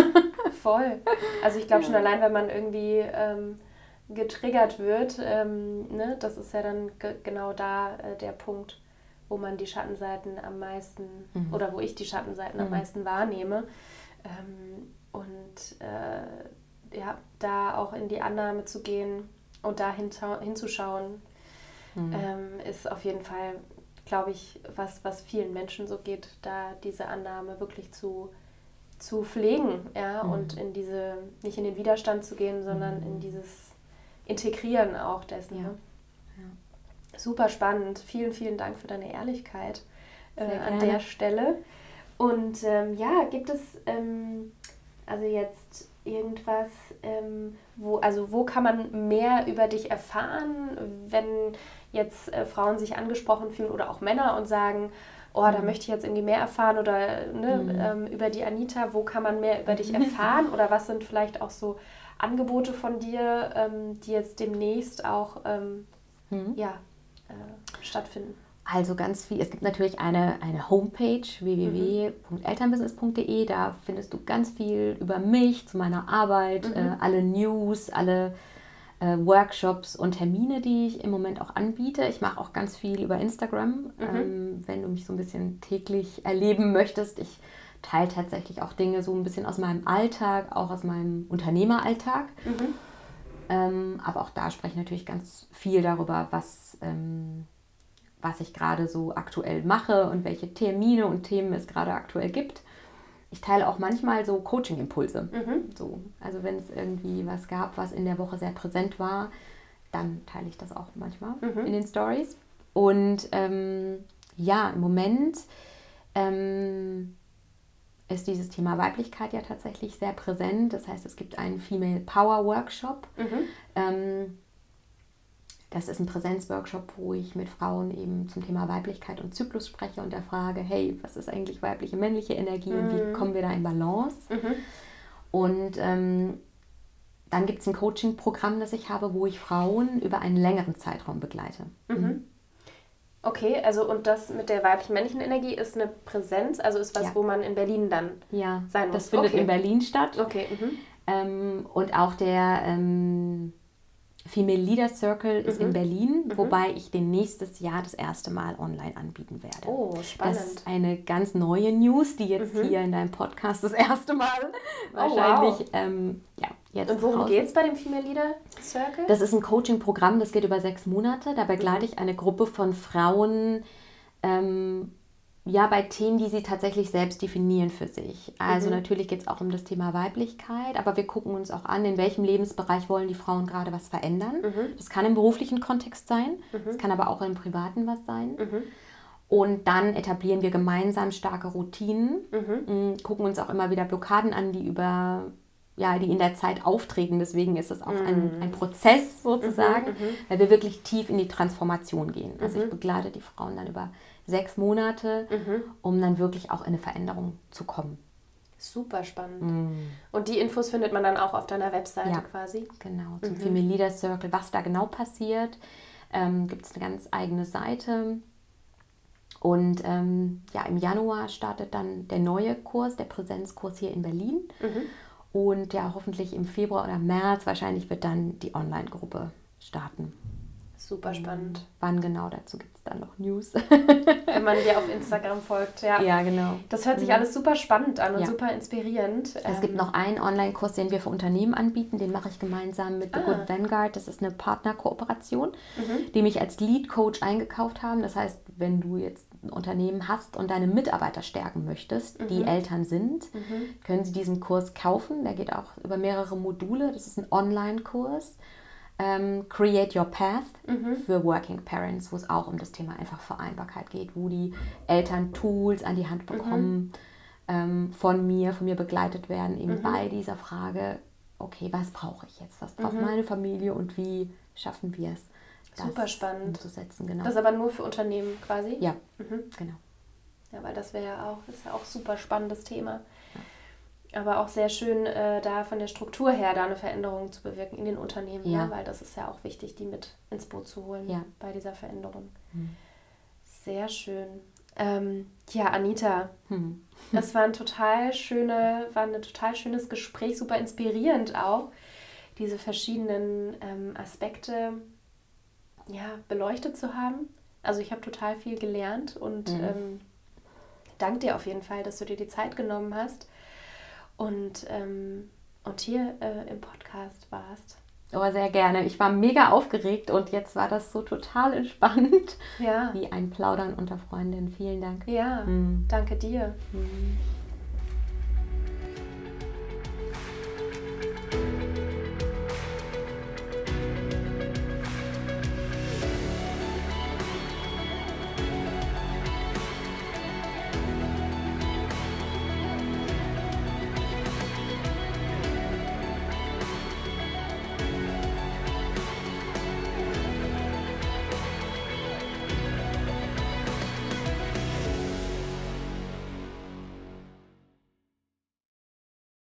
voll. Also ich glaube schon allein, wenn man irgendwie ähm, getriggert wird, ähm, ne, das ist ja dann genau da äh, der Punkt wo man die Schattenseiten am meisten mhm. oder wo ich die Schattenseiten mhm. am meisten wahrnehme. Ähm, und äh, ja, da auch in die Annahme zu gehen und da hinzuschauen, mhm. ähm, ist auf jeden Fall, glaube ich, was, was vielen Menschen so geht, da diese Annahme wirklich zu, zu pflegen, ja, mhm. und in diese, nicht in den Widerstand zu gehen, sondern in mhm. dieses Integrieren auch dessen. Ja. Ne? Super spannend. Vielen, vielen Dank für deine Ehrlichkeit äh, an der Stelle. Und ähm, ja, gibt es ähm, also jetzt irgendwas, ähm, wo, also wo kann man mehr über dich erfahren, wenn jetzt äh, Frauen sich angesprochen fühlen oder auch Männer und sagen, oh, da mhm. möchte ich jetzt irgendwie mehr erfahren oder ne, mhm. ähm, über die Anita, wo kann man mehr über dich erfahren oder was sind vielleicht auch so Angebote von dir, ähm, die jetzt demnächst auch ähm, mhm. ja, äh, stattfinden? Also ganz viel. Es gibt natürlich eine, eine Homepage www.elternbusiness.de. Da findest du ganz viel über mich, zu meiner Arbeit, mhm. äh, alle News, alle äh, Workshops und Termine, die ich im Moment auch anbiete. Ich mache auch ganz viel über Instagram, mhm. ähm, wenn du mich so ein bisschen täglich erleben möchtest. Ich teile tatsächlich auch Dinge so ein bisschen aus meinem Alltag, auch aus meinem Unternehmeralltag. Mhm. Ähm, aber auch da spreche ich natürlich ganz viel darüber, was, ähm, was ich gerade so aktuell mache und welche Termine und Themen es gerade aktuell gibt. Ich teile auch manchmal so Coaching-Impulse. Mhm. So, also wenn es irgendwie was gab, was in der Woche sehr präsent war, dann teile ich das auch manchmal mhm. in den Stories. Und ähm, ja, im Moment ähm, ist dieses Thema Weiblichkeit ja tatsächlich sehr präsent. Das heißt, es gibt einen Female Power Workshop. Mhm. Ähm, Das ist ein Präsenzworkshop, wo ich mit Frauen eben zum Thema Weiblichkeit und Zyklus spreche und der Frage, hey, was ist eigentlich weibliche, männliche Energie mhm. und wie mhm. kommen wir da in Balance? Mhm. Und ähm, dann gibt es ein Coaching-Programm, das ich habe, wo ich Frauen über einen längeren Zeitraum begleite. Mhm. Okay, also und das mit der weiblichen männlichen Energie ist eine Präsenz, also ist was, ja. wo man in Berlin dann ja, sein muss. Das findet okay. in Berlin statt. Okay. Mhm. Ähm, und auch der ähm, Female Leader Circle ist mhm. in Berlin, mhm. wobei ich den nächstes Jahr das erste Mal online anbieten werde. Oh, spannend. Das ist eine ganz neue News, die jetzt mhm. hier in deinem Podcast das erste Mal oh, wahrscheinlich, wow. ähm, ja, jetzt. Und worum geht es bei dem Female Leader Circle? Das ist ein Coaching-Programm, das geht über sechs Monate. Da begleite mhm. ich eine Gruppe von Frauen, ähm, ja, bei Themen, die sie tatsächlich selbst definieren für sich. Also mhm. natürlich geht es auch um das Thema Weiblichkeit, aber wir gucken uns auch an, in welchem Lebensbereich wollen die Frauen gerade was verändern. Mhm. Das kann im beruflichen Kontext sein, es mhm. kann aber auch im privaten was sein. Mhm. Und dann etablieren wir gemeinsam starke Routinen, mhm. mm, gucken uns auch immer wieder Blockaden an, die über ja, die in der Zeit auftreten. Deswegen ist es auch ein, ein Prozess sozusagen, weil wir wirklich tief in die Transformation gehen. Also ich begleite die Frauen dann über sechs Monate, mhm. um dann wirklich auch in eine Veränderung zu kommen. Super spannend. Mhm. Und die Infos findet man dann auch auf deiner Webseite ja, quasi? Genau, zum mhm. Female Leader Circle, was da genau passiert. Ähm, Gibt es eine ganz eigene Seite. Und ähm, ja, im Januar startet dann der neue Kurs, der Präsenzkurs hier in Berlin. Mhm. Und ja, hoffentlich im Februar oder März wahrscheinlich wird dann die Online-Gruppe starten. Super spannend. Wann genau dazu gibt es dann noch News? Wenn man dir auf Instagram folgt, ja. Ja, genau. Das hört sich mhm. alles super spannend an und ja. super inspirierend. Es ähm. gibt noch einen Online-Kurs, den wir für Unternehmen anbieten. Den mache ich gemeinsam mit The ah. Good Vanguard. Das ist eine Partnerkooperation, mhm. die mich als Lead-Coach eingekauft haben. Das heißt, wenn du jetzt ein Unternehmen hast und deine Mitarbeiter stärken möchtest, mhm. die Eltern sind, mhm. können sie diesen Kurs kaufen. Der geht auch über mehrere Module. Das ist ein Online-Kurs ähm, Create Your Path mhm. für Working Parents, wo es auch um das Thema einfach Vereinbarkeit geht, wo die Eltern Tools an die Hand mhm. bekommen, mhm. ähm, von mir, von mir begleitet werden, eben mhm. bei dieser Frage, okay, was brauche ich jetzt? Was braucht mhm. meine Familie und wie schaffen wir es? Super spannend. Umzusetzen, genau. Das aber nur für Unternehmen quasi? Ja, mhm. genau. Ja, weil das wäre ja auch, ist ja auch super spannendes Thema aber auch sehr schön, äh, da von der Struktur her da eine Veränderung zu bewirken in den Unternehmen, ja. ne? weil das ist ja auch wichtig, die mit ins Boot zu holen ja. bei dieser Veränderung. Mhm. Sehr schön. Ähm, ja, Anita, mhm. das war ein total schöne, war ein total schönes Gespräch, super inspirierend auch, diese verschiedenen ähm, Aspekte ja, beleuchtet zu haben. Also ich habe total viel gelernt und mhm. ähm, danke dir auf jeden Fall, dass du dir die Zeit genommen hast und, ähm, und hier äh, im Podcast warst. Oh, sehr gerne. Ich war mega aufgeregt und jetzt war das so total entspannt. Ja. Wie ein Plaudern unter Freundinnen. Vielen Dank. Ja, mhm. danke dir. Mhm.